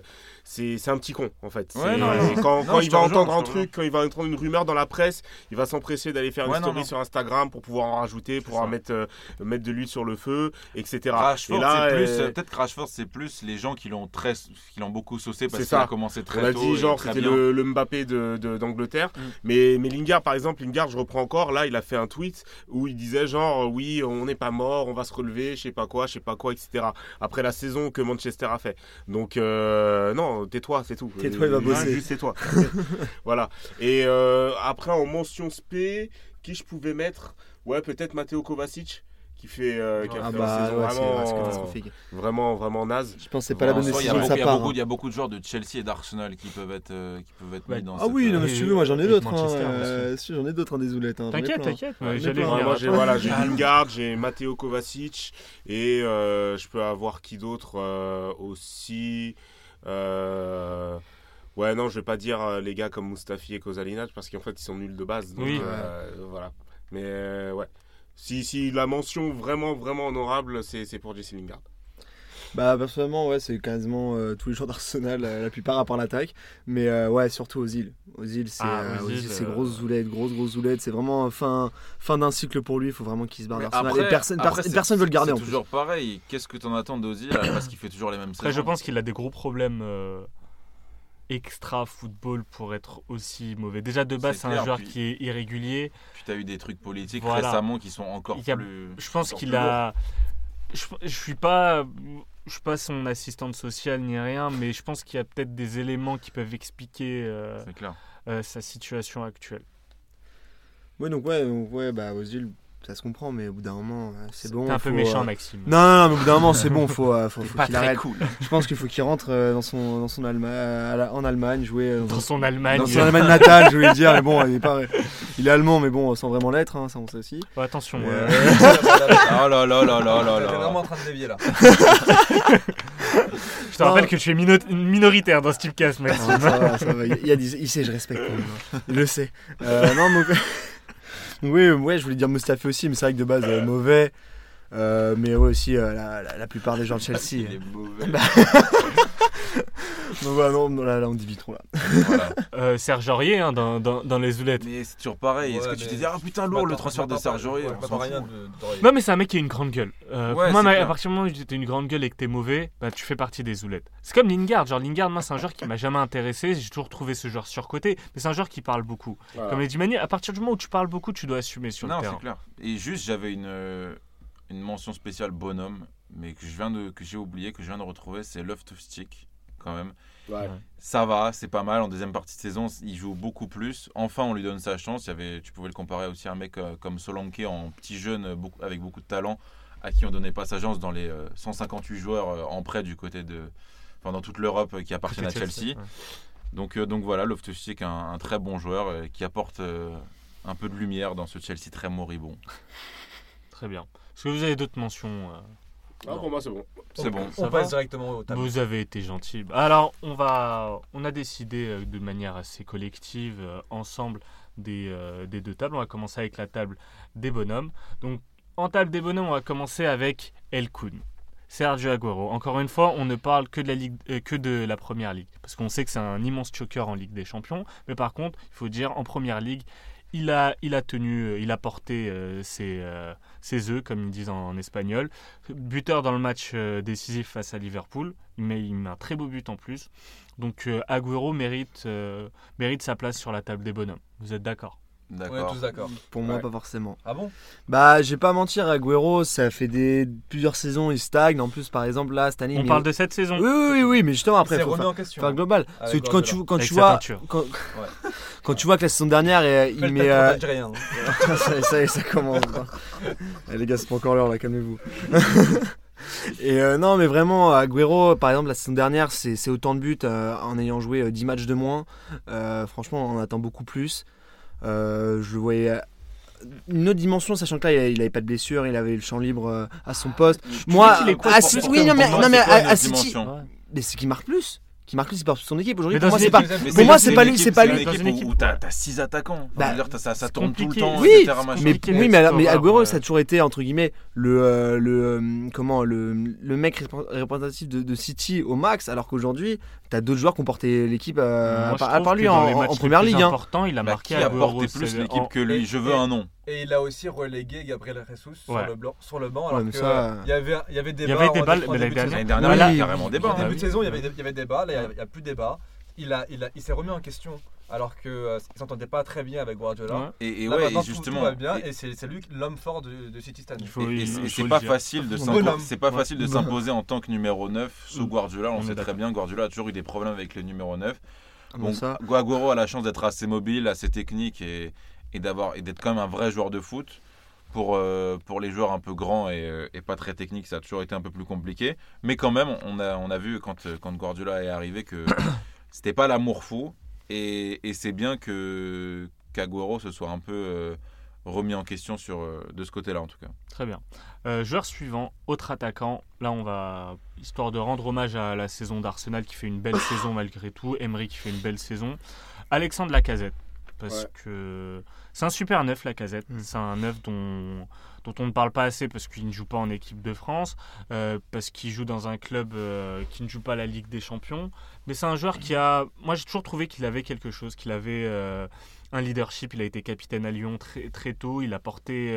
c'est un petit con en fait. Ouais, non, quand non, quand je il va entendre un truc, quand il va entendre une rumeur dans la presse, il va s'empresser d'aller faire Ouais, une story sur Instagram pour pouvoir en rajouter, pour en mettre, euh, mettre de l'huile sur le feu, etc. Rashford, Et là, c'est plus, euh, peut-être que Rashford, c'est plus les gens qui l'ont très, qui l'ont beaucoup saucé parce qu'il a commencé très On a tôt. dit et genre c'était le, le Mbappé de de- d'Angleterre, Mm. mais mais Lingard par exemple, Lingard je reprends encore là, il a fait un tweet où il disait genre oui on n'est pas mort, on va se relever, je sais pas quoi, je sais pas quoi, etc. Après la saison que Manchester a fait. Donc euh, non tais-toi c'est tout. Tais-toi, il va Euh, bosser. Juste tais-toi. voilà. Et euh, après en mention spé, qui je pouvais mettre? Ouais peut-être Matteo Kovacic qui fait euh, qui a Ah fait une bah, saison ouais, vraiment, catastrophique. vraiment vraiment naze. Je pense que c'est pas la bonne soi, il y a décision de beaucoup- sa il y a part. beaucoup- hein. Il y a beaucoup de joueurs de Chelsea et d'Arsenal qui peuvent être, euh, qui peuvent être Ouais. mis dans Ah cette, oui, non, euh, mais si tu veux, moi j'en ai d'autres. hein, euh, si, J'en ai d'autres en des zoulettes. hein, T'inquiète, plein. t'inquiète. Ouais, J'allais moi j'ai voilà, j'ai. Lingard, j'ai Matteo Kovacic et euh, je peux avoir qui d'autre euh, aussi? Euh, Ouais non je vais pas dire euh, les gars comme Mustafi et Kozalinac parce qu'en fait ils sont nuls de base. Donc, Oui. euh, voilà. Mais euh, ouais. Si, si la mention vraiment vraiment honorable c'est c'est pour Jesse Lingard. Bah personnellement ouais c'est quasiment euh, tous les joueurs d'Arsenal euh, la plupart à part l'attaque mais euh, ouais surtout aux îles aux îles c'est Ah, euh, c'est euh, grosse zoulette grosse grosse zoulette c'est vraiment fin fin d'un cycle pour lui il faut vraiment qu'il se barre d'Arsenal et personne après, personne veut le garder en C'est plus. toujours pareil. Qu'est-ce que t'en attends d'Ozil parce qu'il fait toujours les mêmes Après, je pense qu'il a des gros problèmes euh, extra football pour être aussi mauvais. Déjà de base, C'est un joueur puis- qui est irrégulier. Puis t'as eu des trucs politiques Voilà. récemment qui sont encore a- plus. Je pense qu'il a. Je, je suis pas. Je suis pas son assistante sociale ni rien, mais je pense qu'il y a peut-être des éléments qui peuvent expliquer euh, euh, sa situation actuelle. Ouais donc ouais donc, ouais bah aux îles ça se comprend mais au bout d'un moment euh, c'est bon T'es un peu faut, méchant, euh, Maxime. Non, non, non, mais au bout d'un moment, c'est bon, faut, euh, faut, T'es faut pas qu'il très arrête. cool. Je pense qu'il faut qu'il rentre dans son, dans son Allemagne, en Allemagne, jouer euh, Dans son Allemagne. dans son Allemagne natale, je voulais dire, mais bon, il est pas, il est allemand, mais bon, sans vraiment l'être, hein, ça on sait aussi. Oh, attention. Euh, euh, Oh là là là là là là T'es vraiment en train de dévier là. Je te Non. rappelle que tu es mino- minoritaire dans ce typecast, Non, Maxime. ça va, ça va. Il, y a des- il sait, je respecte. quand même, hein. Il le sait. Euh, non, donc. Oui, ouais, je voulais dire Mustafi aussi, mais c'est vrai que de base, euh, mauvais. Euh, mais ouais, aussi euh, la, la- la plupart des gens de Chelsea. Il est mauvais. Donc voilà, non, non, là, là, on dit vite trop là. Voilà. Euh, Serge Aurier hein, dans, dans, dans les oulettes. Mais c'est toujours pareil. Est-ce que tu t'es dit, ah putain, lourd le transfert de Serge Aurier. Non, mais c'est un mec qui a une grande gueule. Euh, Ouais, pour moi, c'est mais à partir du moment où tu as une grande gueule et que t'es mauvais, bah, tu fais partie des oulettes. C'est comme Lingard. Genre, Lingard, moi, c'est un joueur qui m'a jamais intéressé. J'ai toujours trouvé ce joueur surcoté. Mais c'est un joueur qui parle beaucoup. Voilà. Comme l'a dit Manu, à partir du moment où tu parles beaucoup, tu dois assumer sur Non, le c'est terrain. clair. Et juste, j'avais une, euh, une mention spéciale bonhomme, mais que je viens de, que j'ai oublié, que je viens de retrouver, c'est Love to Stick, quand même. Ouais. Ça va, c'est pas mal. En deuxième partie de saison, il joue beaucoup plus. Enfin, on lui donne sa chance. Il y avait, tu pouvais le comparer aussi à un mec euh, comme Solanke en petit jeune, euh, beaucoup, avec beaucoup de talent, à qui on donnait pas sa chance dans les euh, 158 joueurs euh, en prêt du côté de, enfin, dans toute l'Europe qui appartiennent à Chelsea. ouais. Donc, euh, donc voilà, Loftus-Cheek, un, un très bon joueur euh, qui apporte euh, un peu de lumière dans ce Chelsea très moribond. Très bien. Est-ce que vous avez d'autres mentions euh Ah, pour moi, c'est bon. C'est bon. Ça On va passe directement au tableau. Vous avez été gentil. Alors, on va, on a décidé euh, de manière assez collective, euh, ensemble, des, euh, des deux tables. On va commencer avec la table des bonhommes. Donc, en table des bonhommes, on va commencer avec El Kun. Sergio Aguero. Encore une fois, on ne parle que de la, Ligue, euh, que de la première ligue. Parce qu'on sait que c'est un immense choker en Ligue des Champions. Mais par contre, il faut dire, en première ligue, il a, tenu, euh, il a porté euh, ses, euh, ses œufs, comme ils disent en, espagnol. Buteur dans le match décisif face à Liverpool. Met, il met un très beau but en plus. Donc Agüero mérite, mérite sa place sur la table des bonhommes. Vous êtes d'accord? On est tous d'accord. Pour moi, Ouais. pas forcément. Ah bon? Bah, je vais pas mentir, Agüero, ça fait des plusieurs saisons, il stagne. En plus, par exemple, là, cette année. On il parle de cette saison. Oui, oui, oui, oui, mais justement, après, C'est faut remis faire, en question. faire global. Parce que quand tu, Guardiola. quand Avec tu sa vois. Quand, quand tu vois que la saison dernière, euh, il met. euh, hein. ça, ça, y est, ça commence. hein. Eh, les gars, c'est pas encore l'heure là, calmez-vous. Et euh, non, mais vraiment, Agüero, par exemple, la saison dernière, c'est autant de buts euh, en ayant joué euh, 10 matchs de moins. Euh, franchement, on attend beaucoup plus. Euh, je le voyais à une autre dimension, sachant que là, il avait, il avait pas de blessure, il avait le champ libre euh, à son poste. Moi, est quoi à pour- City- pour- oui, non, mais, non, mais quoi à, City, mais c'est qui marque plus. Qui marque plus, c'est pas son équipe. Aujourd'hui, Mais pour moi, c'est pas. Pour moi, c'est pas lui, c'est pas lui. Dans une équipe, où t'as t'as 6 attaquants. Bah, ça, tourne tout le temps, Oui. Mais, oui, mais, Agüero, ouais. ça a toujours été entre guillemets le euh, le euh, comment le, le mec représentatif de, de City au max, alors qu'aujourd'hui t'as d'autres joueurs qui ont porté l'équipe euh, Moi, à, part- à trouve part lui dans en, en première ligue. hein. il a Bah, marqué qui a porté plus l'équipe en- que lui et- Je veux et- un nom. Et il a aussi relégué Gabriel Jesus sur, Ouais. le blanc, sur le banc. Ouais, Alors mais que, ça, euh, il y avait, il y avait débat. Il y avait en- débat, en mais début l'année de dernière- il y a carrément En débat. Ah début oui. de saison, il y avait, débat. Là, il n'y a plus de débat. Il, a, il, a, il s'est remis en question alors qu'il ne s'entendait pas très bien avec Guardiola. Ouais. Et, et Là, ouais, et justement. tout va bien et- et c'est c'est lui l'homme fort de, de City cette année. Il faut- Et, et il- c'est- pas facile de. C'est pas Ouais. facile de s'imposer en tant que numéro 9 sous Mm. Guardiola. On, sait très bien Guardiola a toujours eu des problèmes avec le numéro 9. Ah, Bon, ça, Guaguero a la chance d'être assez mobile, assez technique et, et d'avoir et d'être quand même un vrai joueur de foot. Pour, euh, pour les joueurs un peu grands et, euh, et pas très techniques, ça a toujours été un peu plus compliqué. Mais quand même, on a, on a vu quand, euh, quand Guardiola est arrivé que c'était pas l'amour fou. Et, et c'est bien que qu'Aguero se soit un peu euh, remis en question sur, euh, de ce côté-là, en tout cas. Très bien. Euh, joueur suivant, autre attaquant. Là, on va, histoire de rendre hommage à la saison d'Arsenal qui fait une belle saison malgré tout. Emery qui fait une belle saison. Alexandre Lacazette. Parce Ouais. que c'est un super neuf, Lacazette. Mm. C'est un neuf dont, dont on ne parle pas assez parce qu'il ne joue pas en équipe de France, euh, parce qu'il joue dans un club euh, qui ne joue pas la Ligue des Champions. Mais c'est un joueur qui a. Moi, j'ai toujours trouvé qu'il avait quelque chose, qu'il avait. euh, un leadership, il a été capitaine à Lyon très, tôt, il a porté,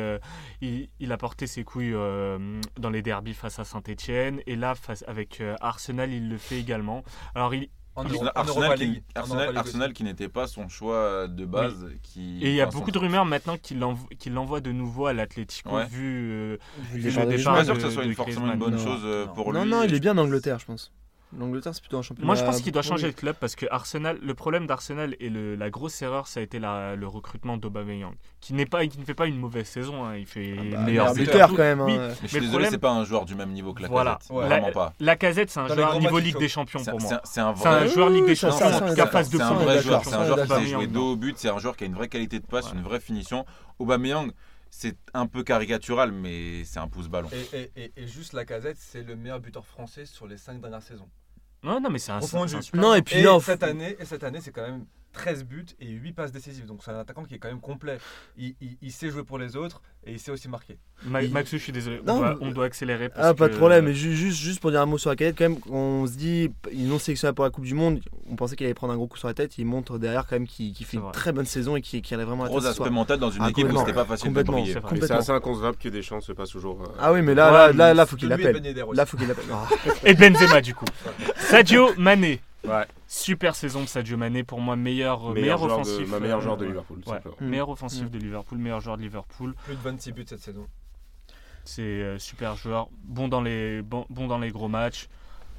ses couilles dans les derbies face à Saint-Etienne et là face, avec Arsenal il le fait également. Alors il, En, Arsenal, Euro- en Arsenal Europa qui, Arsenal- qui n'était pas son choix de base. Qui, et il y a enfin, beaucoup de rumeurs maintenant qu'il l'envo- qu'il l'envoie de nouveau à l'Atlético Ouais. vu, euh, vu le le départ Je suis pas sûr que ce soit une forcément une bonne Non, chose euh, non. pour Non, lui. non, il est bien en Angleterre, je pense. L'Angleterre, c'est plutôt un championnat. Moi, je pense qu'il doit changer de club parce que Arsenal, le problème d'Arsenal et le- la grosse erreur, ça a été la- le recrutement d'Aubameyang, qui n'est pas, qui ne fait pas une mauvaise saison. hein, il fait Ah bah, meilleur buteur. quand même. Oui. hein. Mais je Mais suis le désolé, problème- c'est pas un joueur du même niveau que la Voilà. casette. Ouais. Vraiment pas. La casette, c'est un Dans joueur niveau Ligue des Champions C'est pour moi. c'est un- c'est un C'est un vrai. joueur Ligue des Champions, face de C'est un vrai joueur, c'est un joueur qui sait jouer dos au but, c'est un joueur qui a une vraie qualité de passe, une vraie finition. Aubameyang, c'est un peu caricatural, mais c'est un pouce ballon. Et, et, et, et juste la casette, c'est le meilleur buteur français sur les 5 dernières saisons. Non, non, mais c'est un, un super Non, et puis Et là, cette année, et cette année, c'est quand même 13 buts et 8 passes décisives. Donc c'est un attaquant qui est quand même complet. Il, il- il sait jouer pour les autres et il sait aussi marquer. Ma- Et- je suis désolé. Non, on, doit, mais- on doit accélérer. Parce Ah, pas de problème. Mais ju- juste, juste pour dire un mot sur la cadette, quand même, on se dit, ils l'ont sélectionné pour la Coupe du Monde. On pensait qu'il allait prendre un gros coup sur la tête. Il montre derrière quand même qu'il qu'il fait une vrai. très bonne saison et qu'il qu'il allait vraiment Gros aspect mental dans une Ah, équipe où c'était pas facile de briller. c'est assez inconcevable que Deschamps se passe toujours. euh, Ah oui, mais là, là, Ouais, là, là, faut qu'il De l'appelle. Ben. Là, faut qu'il l'appelle. Et Benzema, du coup. Sadio Mané. Ouais. Super saison de Sadio Mané. Pour moi, meilleur, meilleur meilleur joueur de- offensif. ma meilleure euh, joueur de ouais. Liverpool. Ouais. simplement. Mm. Meilleur offensif de Liverpool, meilleur joueur de Liverpool. Plus de 26 buts cette saison. C'est euh, super joueur, bon dans les bon, bon dans les gros matchs.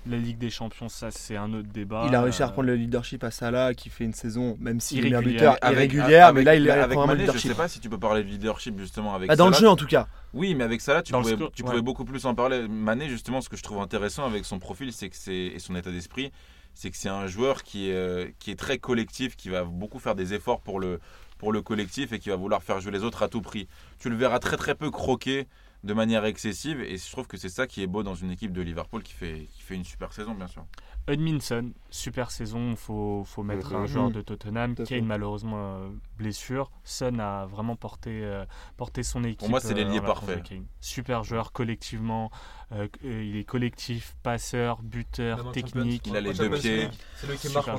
La Ligue des Champions, ça c'est un autre débat. Il a réussi à Euh, reprendre le leadership à Salah, qui fait une saison, même s'il est Irrégulière. meilleur buteur, Avec- irrégulière, avec- mais là, il avec reprend vraiment le Mané, je leadership. sais pas si tu peux parler de leadership justement avec Bah, dans le jeu, en tout cas. Oui, mais avec Salah, tu, Dans pouvais, score, tu ouais. pouvais beaucoup plus en parler. Mané, justement, ce que je trouve intéressant avec son profil c'est que c'est, et son état d'esprit, c'est que c'est un joueur qui est, euh, qui est très collectif, qui va beaucoup faire des efforts pour le, pour le collectif et qui va vouloir faire jouer les autres à tout prix. Tu le verras très très peu croquer de manière excessive et je trouve que c'est ça qui est beau dans une équipe de Liverpool qui fait, qui fait une super saison, bien sûr. Hudminson, super saison. Faut, faut mettre un Mhm. joueur de Tottenham fait. une malheureusement euh, blessure. Son a vraiment porté, euh, porté son équipe. moi, c'est euh, l'ailier en parfait. Kane. Super joueur collectivement. euh, euh, il est collectif, passeur, buteur, technique. Il a les deux pieds.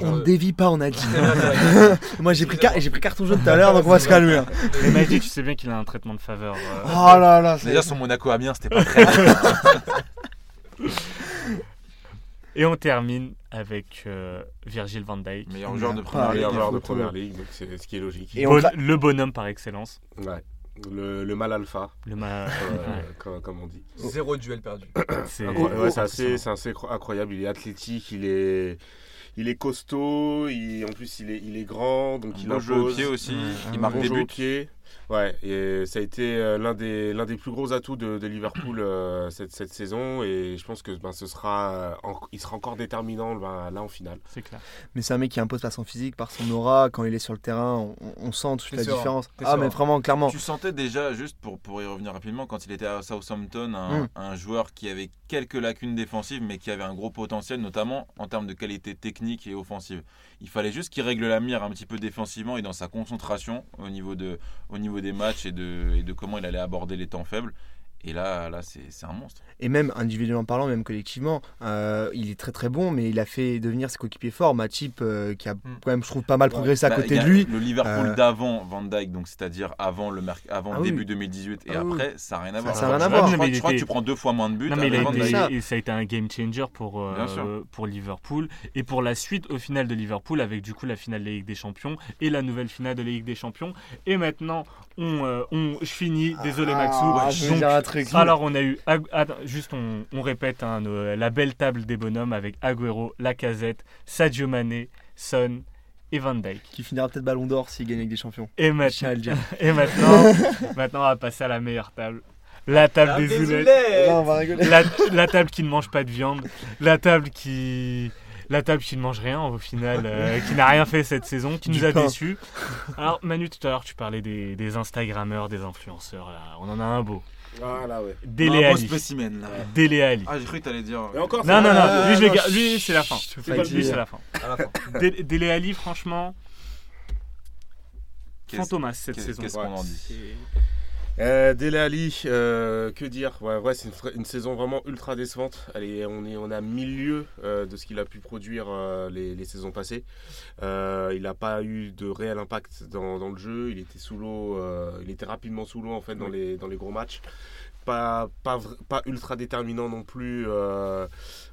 On ne dévie pas, on a dit. Moi, j'ai pris, car- j'ai pris carton jaune tout à l'heure, donc on va se calmer. hein. Mais Majdi, tu sais bien qu'il a un traitement de faveur. euh, Oh là là, c'est- Déjà, son Monaco Amiens, c'était pas très bien. Et on termine avec euh, Virgil van Dijk. Meilleur joueur de Ah, première meilleur ligue. joueur de première ligue, donc c'est ce qui est logique. Et Bon- le bonhomme par excellence. Ouais. Le, le mal alpha, Le ma- euh, comme, comme on dit. Zéro duel perdu. c'est Incroyable. oh, Ouais, c'est assez, impressionnant. c'est assez cro- incroyable. Il est athlétique, il est, il est costaud. il- en plus, il est, il est grand, donc Un il beau jeu au impose. pied aussi. Il marque Bon des jeu au buts. pied. Ouais, et ça a été euh, l'un des, l'un des plus gros atouts de, de Liverpool euh, cette, cette saison. Et je pense que ben, ce sera, euh, en- il sera encore déterminant ben, là en finale. C'est clair. Mais c'est un mec qui impose par son physique, par son aura. Quand il est sur le terrain, on, on sent toute la sûr, différence. Ah, sûr. mais vraiment, clairement. Tu sentais déjà, juste pour, pour y revenir rapidement, quand il était à Southampton, un, Mm. un joueur qui avait quelques lacunes défensives, mais qui avait un gros potentiel, notamment en termes de qualité technique et offensive. Il fallait juste qu'il règle la mire un petit peu défensivement et dans sa concentration au niveau, de, au niveau des matchs et de, et de comment il allait aborder les temps faibles. Et là, là c'est un monstre. Et même individuellement parlant, même collectivement, euh, il est très très bon, mais il a fait devenir ses coéquipiers forts. Matip, euh, qui a quand même, je trouve, pas mal progressé à Bah, côté il y a de lui. Le Liverpool Euh, d'avant Van Dyke, donc c'est-à-dire avant le, avant Ah le oui. début 2018 et Ah oui. après, ça n'a rien à voir. ça a rien à Je voir. crois- Non, mais Je crois que tu prends deux fois moins de buts. Non, mais il a été- ça. et ça a été un game changer pour, euh, pour Liverpool et pour la suite au final de Liverpool avec du coup la finale de la Ligue des Champions et la nouvelle finale de la Ligue des Champions. Et maintenant, on, euh, on, je finis, désolé Maxou. Ah, je vais Donc, dire un truc. alors on a eu, attends, juste on, on répète hein, nos- la belle table des bonhommes avec Agüero, Lacazette, Sadio Mané, Son et Van Dijk. Qui finira peut-être Ballon d'Or s'il gagne avec des champions. Et maintenant, et maintenant, maintenant on va passer à la meilleure table. La table des oulettes. Non, on va rigoler. La, la table qui ne mange pas de viande, la table qui la table qui ne mange rien au final, euh, qui n'a rien fait cette saison, qui Du nous a déçus. Alors Manu, tout à l'heure tu parlais des, des Instagrammeurs, des influenceurs, là. on en a un beau. Voilà, ouais. Dele Un beau Ali. spécimen là. Dele Ali. Ah, j'ai cru que t'allais dire. Et encore, Non, non, non, Ah, lui, je lui c'est la fin. lui c'est la fin. À la fin. Dele Dele Ali, franchement, Qu'est-ce- fantomas cette qu'est- saison. Qu'est-ce qu'on en dit Euh, Dele Alli, euh, que dire? Ouais, ouais, c'est une, saison vraiment ultra décevante. Allez, on est on a milieu euh, de ce qu'il a pu produire euh, les, les saisons passées. Il n'a pas eu de réel impact dans, dans le jeu. Il était sous l'eau, il était rapidement sous l'eau en fait dans les dans les gros matchs. Pas, pas, ultra déterminant non plus euh,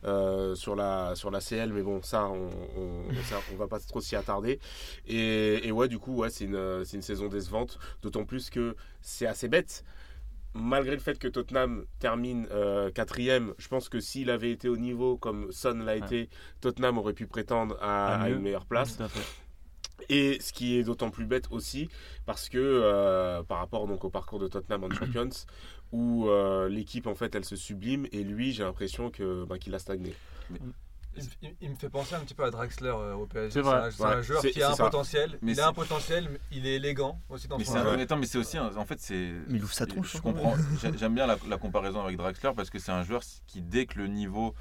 euh, sur, la, sur la CL, mais bon, ça, on, on, ça, on va pas trop s'y attarder. Et, et ouais, du coup, ouais, c'est une, une saison décevante, d'autant plus que c'est assez bête. Malgré le fait que Tottenham termine euh, quatrième, je pense que s'il avait été au niveau comme Son l'a été, Tottenham aurait pu prétendre à, À à mieux. une meilleure place. Tout à fait. Et ce qui est d'autant plus bête aussi, parce que euh, par rapport donc au parcours de Tottenham en Champions, où euh, l'équipe en fait elle se sublime et lui j'ai l'impression que ben, qu'il a stagné. Il, il- il me fait penser un petit peu à Draxler euh, au PSG. C'est vrai. un- C'est Ouais, un joueur qui a un ça. potentiel. Mais il c'est- a un potentiel, mais il est élégant aussi dans Mais son c'est un- jeu. Ouais. attends, mais c'est aussi un- en fait c'est Mais il ouvre sa tronche. je hein. comprends j'ai- j'aime bien la, la comparaison avec Draxler parce que c'est un joueur qui dès que le niveau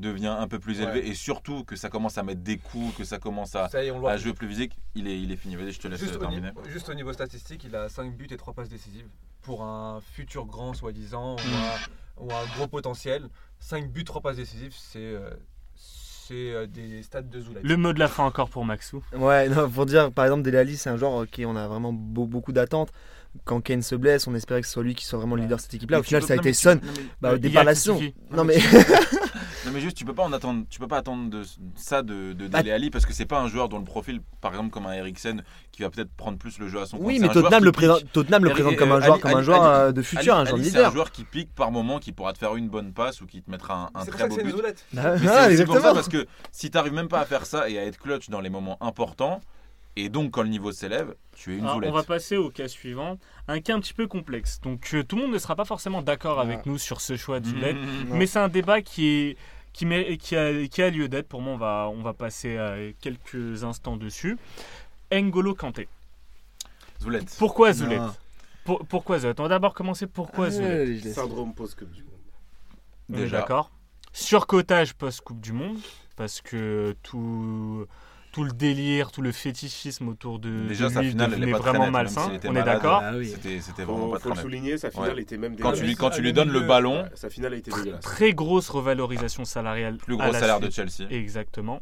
devient un peu plus élevé Ouais. et surtout que ça commence à mettre des coups que ça commence à, Ça est, jouer plus physique il est, il est fini vas-y je te laisse Juste au, terminer niveau, juste au niveau statistique, il a 5 buts et 3 passes décisives. Pour un futur grand, soi-disant, ou, un, ou un gros potentiel, 5 buts, 3 passes décisives, c'est euh, c'est, euh, des stats de Zoulay. Le mot de la fin encore pour Maxou. Ouais, non, pour dire, par exemple, Dele Alli, c'est un joueur qui on a vraiment beau- beaucoup d'attentes. Quand Kane se blesse, on espérait que ce soit lui qui soit vraiment le leader de cette équipe-là. Au final, peux- ça a été Son. Bah, au départ la saison. Non, mais Non mais juste tu peux pas en attendre, tu peux pas attendre de ça de, de Bah, Dele Alli parce que c'est pas un joueur dont le profil, par exemple comme un Eriksen, qui va peut-être prendre plus le jeu à son compte. oui, mais Tottenham le, présente, Tottenham le Et- présente et, comme un euh, joueur, Ali- comme un joueur Ali- euh, de futur, Ali- un joueur de c'est un joueur qui pique par moment, qui pourra te faire une bonne passe ou qui te mettra un, un C'est pour très ça que beau c'est une but. Ah, c'est pour ça exactement. parce que si t'arrives même pas à faire ça et à être clutch dans les moments importants, et donc quand le niveau s'élève, tu es une Alors, zoulette. on va passer au cas suivant, un cas un petit peu complexe. Donc euh, tout le monde ne sera pas forcément d'accord avec nous sur ce choix de Zulette, Mmh. mais c'est un débat qui est qui, mé- qui a, qui a lieu d'être. Pour moi, on va, on va passer euh, quelques instants dessus. N'Golo Kanté. Zoulette. Pourquoi. Pour- Pourquoi Zulette On va d'abord commencer pourquoi Ah, laisse. Syndrome post-Coupe du Monde. Déjà. d'accord. Surcotage post-Coupe du Monde, parce que tout, tout le délire, tout le fétichisme autour de, Déjà, de sa lui finale, elle est devenait très vraiment nette, malsain. On est d'accord Ah oui. C'était vraiment Faut, pas faut très le souligner, sa finale Ouais. était même Quand tu, dégueulasse. lui, quand tu lui le donnes le ballon, Ouais, Sa finale a été dégueulasse. Très grosse revalorisation salariale. plus gros la salaire de. Chelsea. Exactement.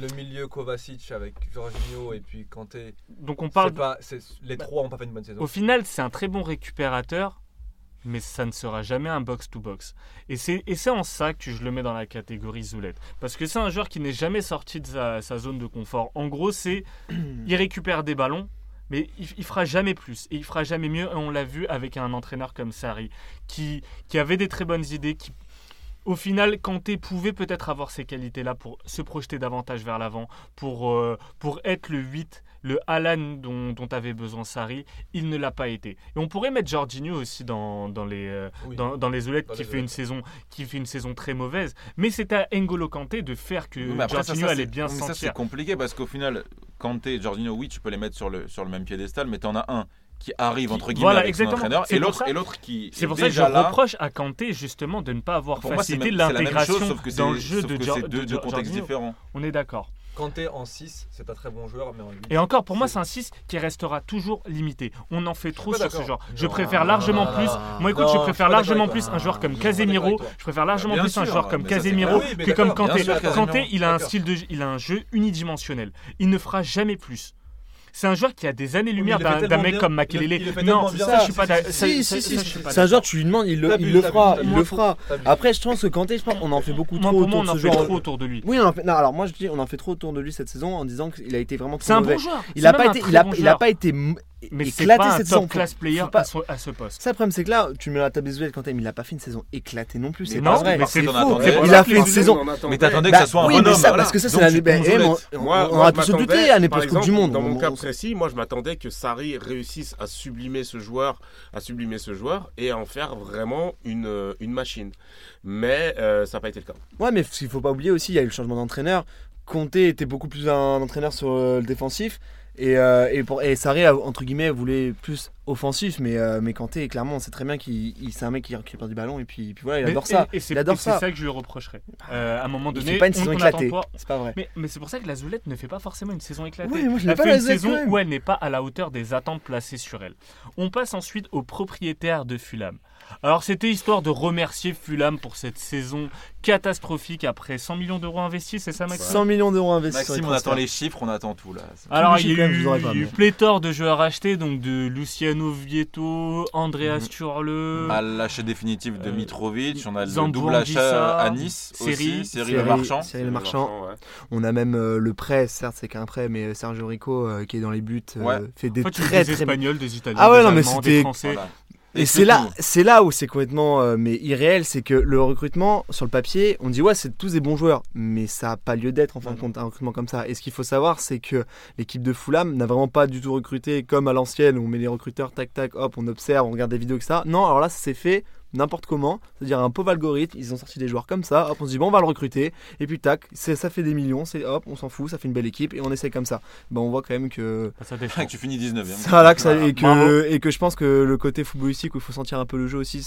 Le milieu Kovacic avec Jorginho et puis Kanté. Donc on parle. Pas, c'est- les trois n'ont pas fait une bonne saison. Au final, c'est un très bon récupérateur, mais ça ne sera jamais un box-to-box. Et c'est et c'est en ça que je le mets dans la catégorie Zoulette. Parce que c'est un joueur qui n'est jamais sorti de sa, sa zone de confort. En gros, c'est il récupère des ballons, mais il, il fera jamais plus et il fera jamais mieux. Et on l'a vu avec un entraîneur comme Sarri, qui, qui avait des très bonnes idées, qui au final, Kanté pouvait peut-être avoir ces qualités-là pour se projeter davantage vers l'avant, pour, euh, pour être le 8, le Alan dont, dont avait besoin Sarri. Il ne l'a pas été. Et on pourrait mettre Jorginho aussi dans, dans les, euh, Oui. dans, dans les Oulettes Dans qui les fait, une saison, qui fait une saison très mauvaise. Mais c'est à N'Golo Kanté de faire que mais après, ça, Jorginho ça, allait bien mais ça, c'est sentir. compliqué parce qu'au final, Kanté et Jorginho, oui, tu peux les mettre sur le, sur le même piédestal, mais t'en as un qui arrive, entre guillemets, voilà, avec son entraîneur, et l'autre et l'autre qui C'est est pour ça que je là. reproche à Kanté justement de ne pas avoir Pour facilité l'intégration dans le jeu de, de contextes différents. On est d'accord. Kanté en 6, c'est un très bon joueur, mais en 8. Et encore, pour moi, c'est un 6 qui restera toujours limité. On en fait trop sur ce genre. Je préfère largement plus. Moi, écoute, je préfère largement plus un joueur comme Casemiro. Je préfère largement plus un joueur comme Casemiro que comme Kanté. Kanté, il a un style de, il a un jeu unidimensionnel. Il ne fera jamais plus. C'est un joueur qui a des années-lumière il d'un mec bien. comme Il le- Makelele. il Non, ça, je suis pas Si, d'accord. si, Si, si, C'est un joueur, tu lui demandes, il le, il fera. Il le fera. Après, je pense que Kanté, je pense qu'on en fait beaucoup trop autour on de en ce fait joueur. trop autour de lui. Oui, on en fait. Non, alors moi je dis, on en fait trop autour de lui cette saison en disant qu'il a été vraiment un mauvais. bon joueur. Il C'est un très il bon il a joueur. pas été Mais c'est éclaté pas un cette saison. top class player pas- à ce- à ce poste. Ça, le problème, c'est que là, tu mets la table des Kanté, mais il a pas fait une saison éclatée non plus. C'est pas non, vrai. mais c'est faux. Il a fait une saison. Mais t'attendais Bah, que ça soit un oui, bonhomme. mais ça, voilà. parce que ça, c'est la bah, on- a tous douté à l'époque Coupe du Monde. Dans mon On- cas précis, moi je m'attendais que Sarri réussisse à sublimer ce joueur, à sublimer ce joueur et à en faire vraiment une, euh, une machine. Mais euh, ça n'a pas été le cas. Ouais, mais ce qu'il faut pas oublier aussi, il y a eu le changement d'entraîneur. Conte était beaucoup plus un entraîneur sur euh, le défensif. Et, euh, et, pour, et Sarri, a, entre guillemets, voulait plus offensif. Mais, euh, mais Kanté, clairement, on sait très bien qu'il il- c'est un mec qui récupère du ballon. Et puis, puis voilà, il Mais- adore ça. Et, c'est il adore et c'est ça. ça que je lui reprocherais. Euh, à un moment Il donné, fait pas une on- saison on éclatée. pas- C'est pas vrai. Mais, mais c'est pour ça que la Zoulette ne fait pas forcément une saison éclatée. Ouais, moi, je elle pas, fait la une saison où elle n'est pas à la hauteur des attentes placées sur elle. On passe ensuite au propriétaire de Fulham. Alors c'était histoire de remercier Fulham pour cette saison catastrophique après 100 millions d'euros investis, c'est ça Maxime 100 millions d'euros investis Maxime, on attend les chiffres, on attend tout là. Alors il y le a eu, il y a pléthore de joueurs achetés, donc de Luciano Vieto, Andreas Mhm. Turle, À l'achat définitif de Euh, Mitrovic, on a le double achat à Nice Seri, aussi, Cyril Cyril- Marchand. Cyril Marchand. ouais. On a même euh, le prêt, certes, c'est qu'un prêt, mais Sergio Rico euh, qui est dans les buts euh, Ouais. fait des en fait, très des très Espagnols, des Italiens, Ah ouais, des non, mais Allemands, des c'était- Français. Voilà. Et c'est c'est là, c'est où c'est complètement euh, mais irréel, c'est que le recrutement sur le papier, on dit ouais c'est tous des bons joueurs, mais ça n'a pas lieu d'être en fin de compte un recrutement comme ça. Et ce qu'il faut savoir, c'est que l'équipe de Fulham n'a vraiment pas du tout recruté comme à l'ancienne où on met les recruteurs tac tac hop, on observe, on regarde des vidéos que ça. Non, alors là ça s'est fait n'importe comment, c'est-à-dire un pauvre algorithme, ils ont sorti des joueurs comme ça, hop, on se dit bon on va le recruter, et puis tac, c'est- ça fait des millions, c'est hop, on s'en fout, ça fait une belle équipe, et on essaie comme ça. Ben, on voit quand même que Ça défend. que tu finis 19 e ça là que ça, Voilà, et, que, et que je pense que le côté footballistique où il faut sentir un peu le jeu aussi,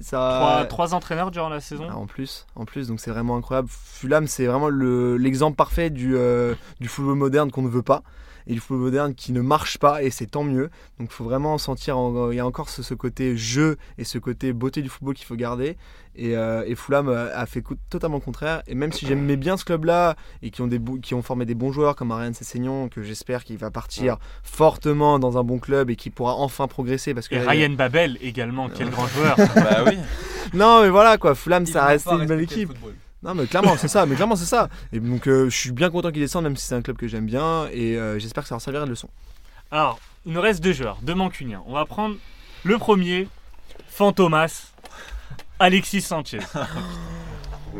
ça. Trois, trois entraîneurs durant la saison. Ah, en plus, en plus, donc c'est vraiment incroyable. Fulham, c'est vraiment le- l'exemple parfait du, euh, du football moderne qu'on ne veut pas et du football moderne qui ne marche pas et c'est tant mieux. Donc il faut vraiment sentir, en- il y a encore ce, ce côté jeu et ce côté beauté du football qu'il faut garder. Et, euh, et Fulham a fait totalement le contraire. Et même si j'aimais bien ce club-là et qui ont, des, qui ont formé des bons joueurs comme Ariane Sessegnon, que j'espère qu'il va partir fortement dans un bon club et qui pourra enfin progresser parce que Et Ryan Babel également, quel grand joueur. Bah oui. non mais voilà quoi, Fulham ça reste une belle équipe. Non mais clairement c'est ça, mais clairement c'est ça. Et donc euh, je suis bien content qu'il descende même si c'est un club que j'aime bien et euh, j'espère que ça leur servira de leçon. Alors, il nous reste deux joueurs, deux mancuniens. On va prendre le premier, Fantomas, Alexis Sanchez.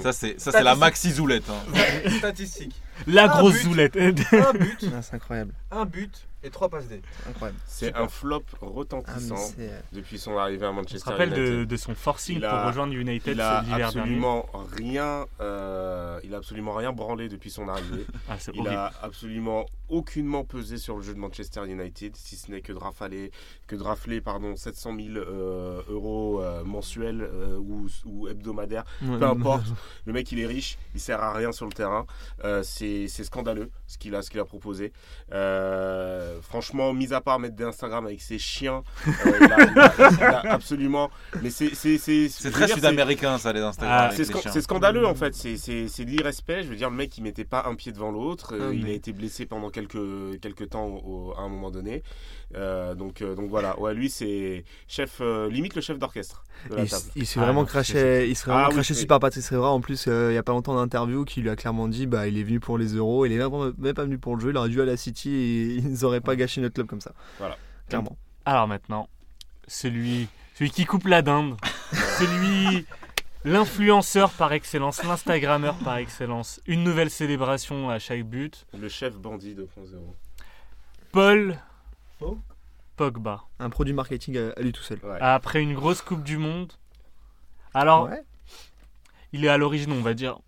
Ça, c'est ça, c'est la maxi zoulette. hein. Statistique. La Un grosse but. zoulette. Un but, Ah, c'est incroyable, un but et trois passes D. incroyable. C'est un flop Ah, retentissant c'est- depuis son arrivée à Tu te Manchester rappelles de, United. de son forcing a- pour rejoindre United Il a l'hiver dernier absolument rien, euh, il a absolument rien branlé depuis son arrivée. ah, Il horrible. a absolument aucunement pesé sur le jeu de Manchester United, si ce n'est que de rafler, que de rafler pardon, 700 000 euh, euros euh, mensuels euh, ou, ou hebdomadaires. Peu importe, le mec il est riche, il sert à rien sur le terrain. Euh, c'est c'est scandaleux ce qu'il a, ce qu'il a proposé. Euh, franchement, mis à part mettre des Instagram avec ses chiens, euh, il, il il a absolument. Mais c'est très sud-américain, ça, les Instagram. Ah, c'est scandaleux en fait, c'est- c'est c'est de l'irrespect. Je veux dire, le mec il mettait pas un pied devant l'autre. Euh, Ah, il mais- a été blessé pendant quelques, quelques temps au- au- à un moment donné. Euh, donc, euh, donc voilà, ouais, lui c'est chef, euh, limite le chef d'orchestre de Il, s'est Ah, vraiment non, craché, il serait Ah vraiment oui, craché c'est- dessus par Patrice Evra. En plus, euh, il y a pas longtemps d'interview qui lui a clairement dit bah il est venu pour les euros, il est même, même pas venu pour le jeu, il aurait dû aller à la City et ils auraient pas gâché notre club comme ça. Voilà. Clairement. Alors maintenant, celui, celui qui coupe la dinde, celui, l'influenceur par excellence, l'instagrammeur par excellence, une nouvelle célébration à chaque but, Le chef bandit 2.0. Paul Oh. Pogba. Un produit marketing à, à lui tout seul. Ouais. Après une grosse Coupe du Monde. Alors, Ouais. il est à l'origine, on va dire,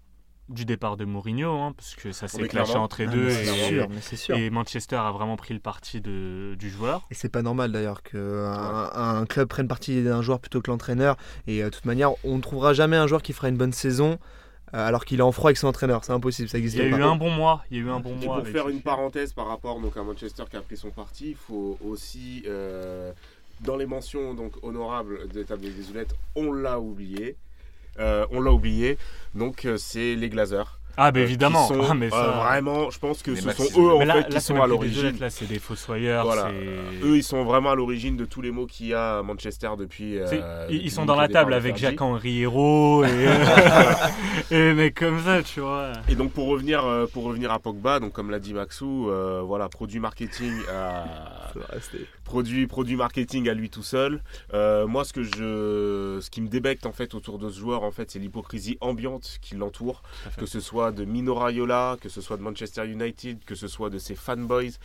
du départ de Mourinho, hein, parce que ça s'est clashé entre les Ah, deux. mais et, c'est sûr, mais c'est sûr. et Manchester a vraiment pris le parti de, du joueur. Et c'est pas normal d'ailleurs qu'un un club prenne parti d'un joueur plutôt que l'entraîneur. Et euh, de toute manière, on ne trouvera jamais un joueur qui fera une bonne saison euh, alors qu'il est en froid avec son entraîneur. C'est impossible, ça Il existe y a eu un bon mois. Il y a eu un bon Et mois. pour avec- faire une parenthèse par rapport donc, à Manchester qui a pris son parti, il faut aussi, euh, dans les mentions donc, honorables de Table des Oulettes, on l'a oublié. Euh, on l'a oublié, donc euh, c'est les Glazers. Ah, bah euh, évidemment. qui sont, Ah, mais ça- euh, vraiment, je pense que ce maxi- sont eux en là, fait là, qui sont à l'origine. Là, c'est des fossoyeurs. Voilà. Eux, ils sont vraiment à l'origine de tous les mots qu'il y a à Manchester depuis. euh, ils, depuis sont dans la table avec. Jacques-Henri Hérault et, euh, et mecs comme ça, tu vois. Et donc pour revenir, pour revenir à Pogba, donc comme l'a dit Maxou, euh, voilà, produit marketing à, Ça va rester. Produit, produit marketing à lui tout seul. Euh, moi, ce que je, ce qui me débecte en fait autour de ce joueur, en fait, c'est l'hypocrisie ambiante qui l'entoure, que ce soit de Mino Raiola, que ce soit de Manchester United, que ce soit de ses fanboys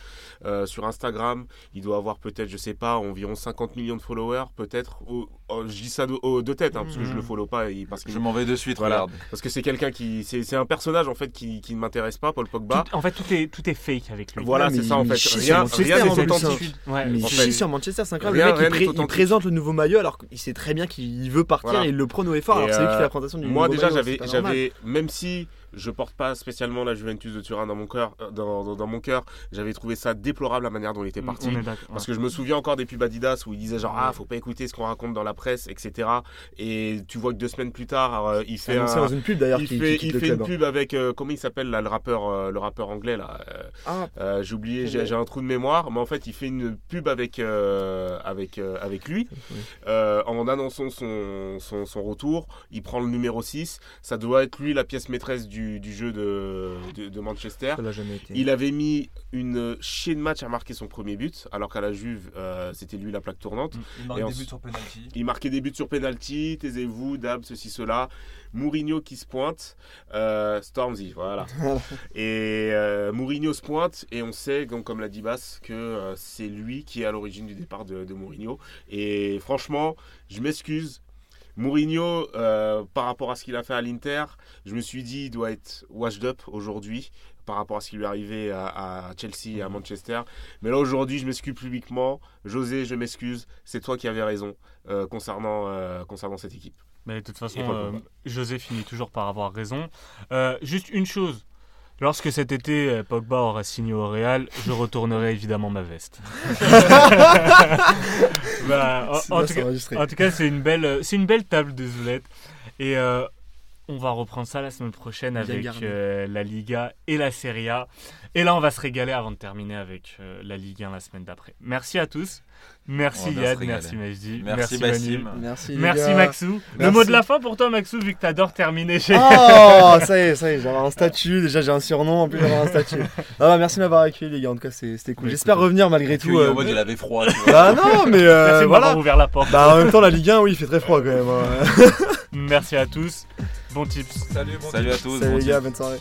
euh, sur Instagram. Il doit avoir peut-être, je sais pas, environ 50 millions de followers, peut-être. Au- je dis ça de, au- de tête, hein, parce que je le follow pas, et- parce, qu'il- Je m'en vais de suite, Voilà. regarde. parce que c'est quelqu'un qui, c'est c'est un personnage en fait qui, qui ne m'intéresse pas, Paul Pogba. Tout- en fait, tout est, tout est fake avec lui. Voilà, mais c'est ça en il fait. Rien, n'est authentique. Ouais, Mais il sur Manchester, c'est incroyable. rien- le mec, il, pré- il présente le nouveau maillot alors qu'il sait très bien qu'il veut partir Voilà. et il le prône au effort. Et, Alors c'est lui qui euh, fait la présentation du Moi nouveau déjà j'avais même si je porte pas spécialement la Juventus de Turin dans mon cœur euh, dans, dans- dans mon cœur, j'avais trouvé ça déplorable la manière dont il était parti. Est d'accord. Parce que je me souviens encore des pubs Adidas où il disait genre ah faut pas écouter ce qu'on raconte dans la presse etc et tu vois que deux semaines plus tard euh, il fait annoncé un- dans une pub d'ailleurs il qui, fait, qui il quitte le fait club. une pub avec euh, comment il s'appelle là le rappeur euh, le rappeur anglais là euh, Ah, euh, j'ai oublié j'ai j'ai un trou de mémoire mais en fait il fait une pub avec euh, avec euh, avec lui euh, en annonçant son, son, son retour, il prend le numéro 6. Ça doit être lui la pièce maîtresse du, du jeu de, de, de Manchester. ça l'a jamais été. Il avait mis une chier de match à marquer son premier but, alors qu'à la Juve, euh, c'était lui la plaque tournante. Il marque Et des buts sur penalty. Il marquait des buts sur penalty, taisez-vous, Dab, ceci, cela. Mourinho qui se pointe, euh, Stormzy, voilà. et euh, Mourinho se pointe, et on sait, donc, comme l'a dit Bass, que euh, c'est lui qui est à l'origine du départ de, de Mourinho. Et franchement, je m'excuse, Mourinho, euh, par rapport à ce qu'il a fait à l'Inter, je me suis dit, il doit être washed up aujourd'hui par rapport à ce qui lui est arrivé à, à Chelsea et à Manchester. Mais là, aujourd'hui, je m'excuse publiquement. José, je m'excuse. C'est toi qui avais raison euh, concernant, euh, concernant cette équipe. Mais de toute façon. José finit toujours par avoir raison. Juste une chose. Lorsque cet été euh, Pogba aura signé au Real, je retournerai évidemment ma veste. Bah, en- tout cas, enregistré. en tout cas, c'est une belle, euh, c'est une belle table de Zoulette. Et euh, on va reprendre ça la semaine prochaine Bien avec euh, la Liga et la Serie A. Et là, on va se régaler avant de terminer avec euh, la Ligue 1 la semaine d'après. Merci à tous. Merci Yad, merci Majdi, Merci. Merci, Merci. Maxou. Le mot de la fin pour toi Maxou, vu que t'adores terminer chez... Oh, ça y est, ça y est, j'avais un statut. Déjà, j'ai un surnom, en plus, j'avais un statut. Ah bah, merci de m'avoir accueilli, les gars. En tout cas, c'est- c'était cool. Mais J'espère revenir malgré tout. Euh, en mode il avait froid. Bah, non, mais euh, Merci voilà. ouvert la porte. Bah, en même temps, la Ligue 1, oui, il fait très froid quand même. hein. Merci à tous. Bon tips. Salut, bon Salut à tous. Salut, bon les gars, tips. bonne soirée.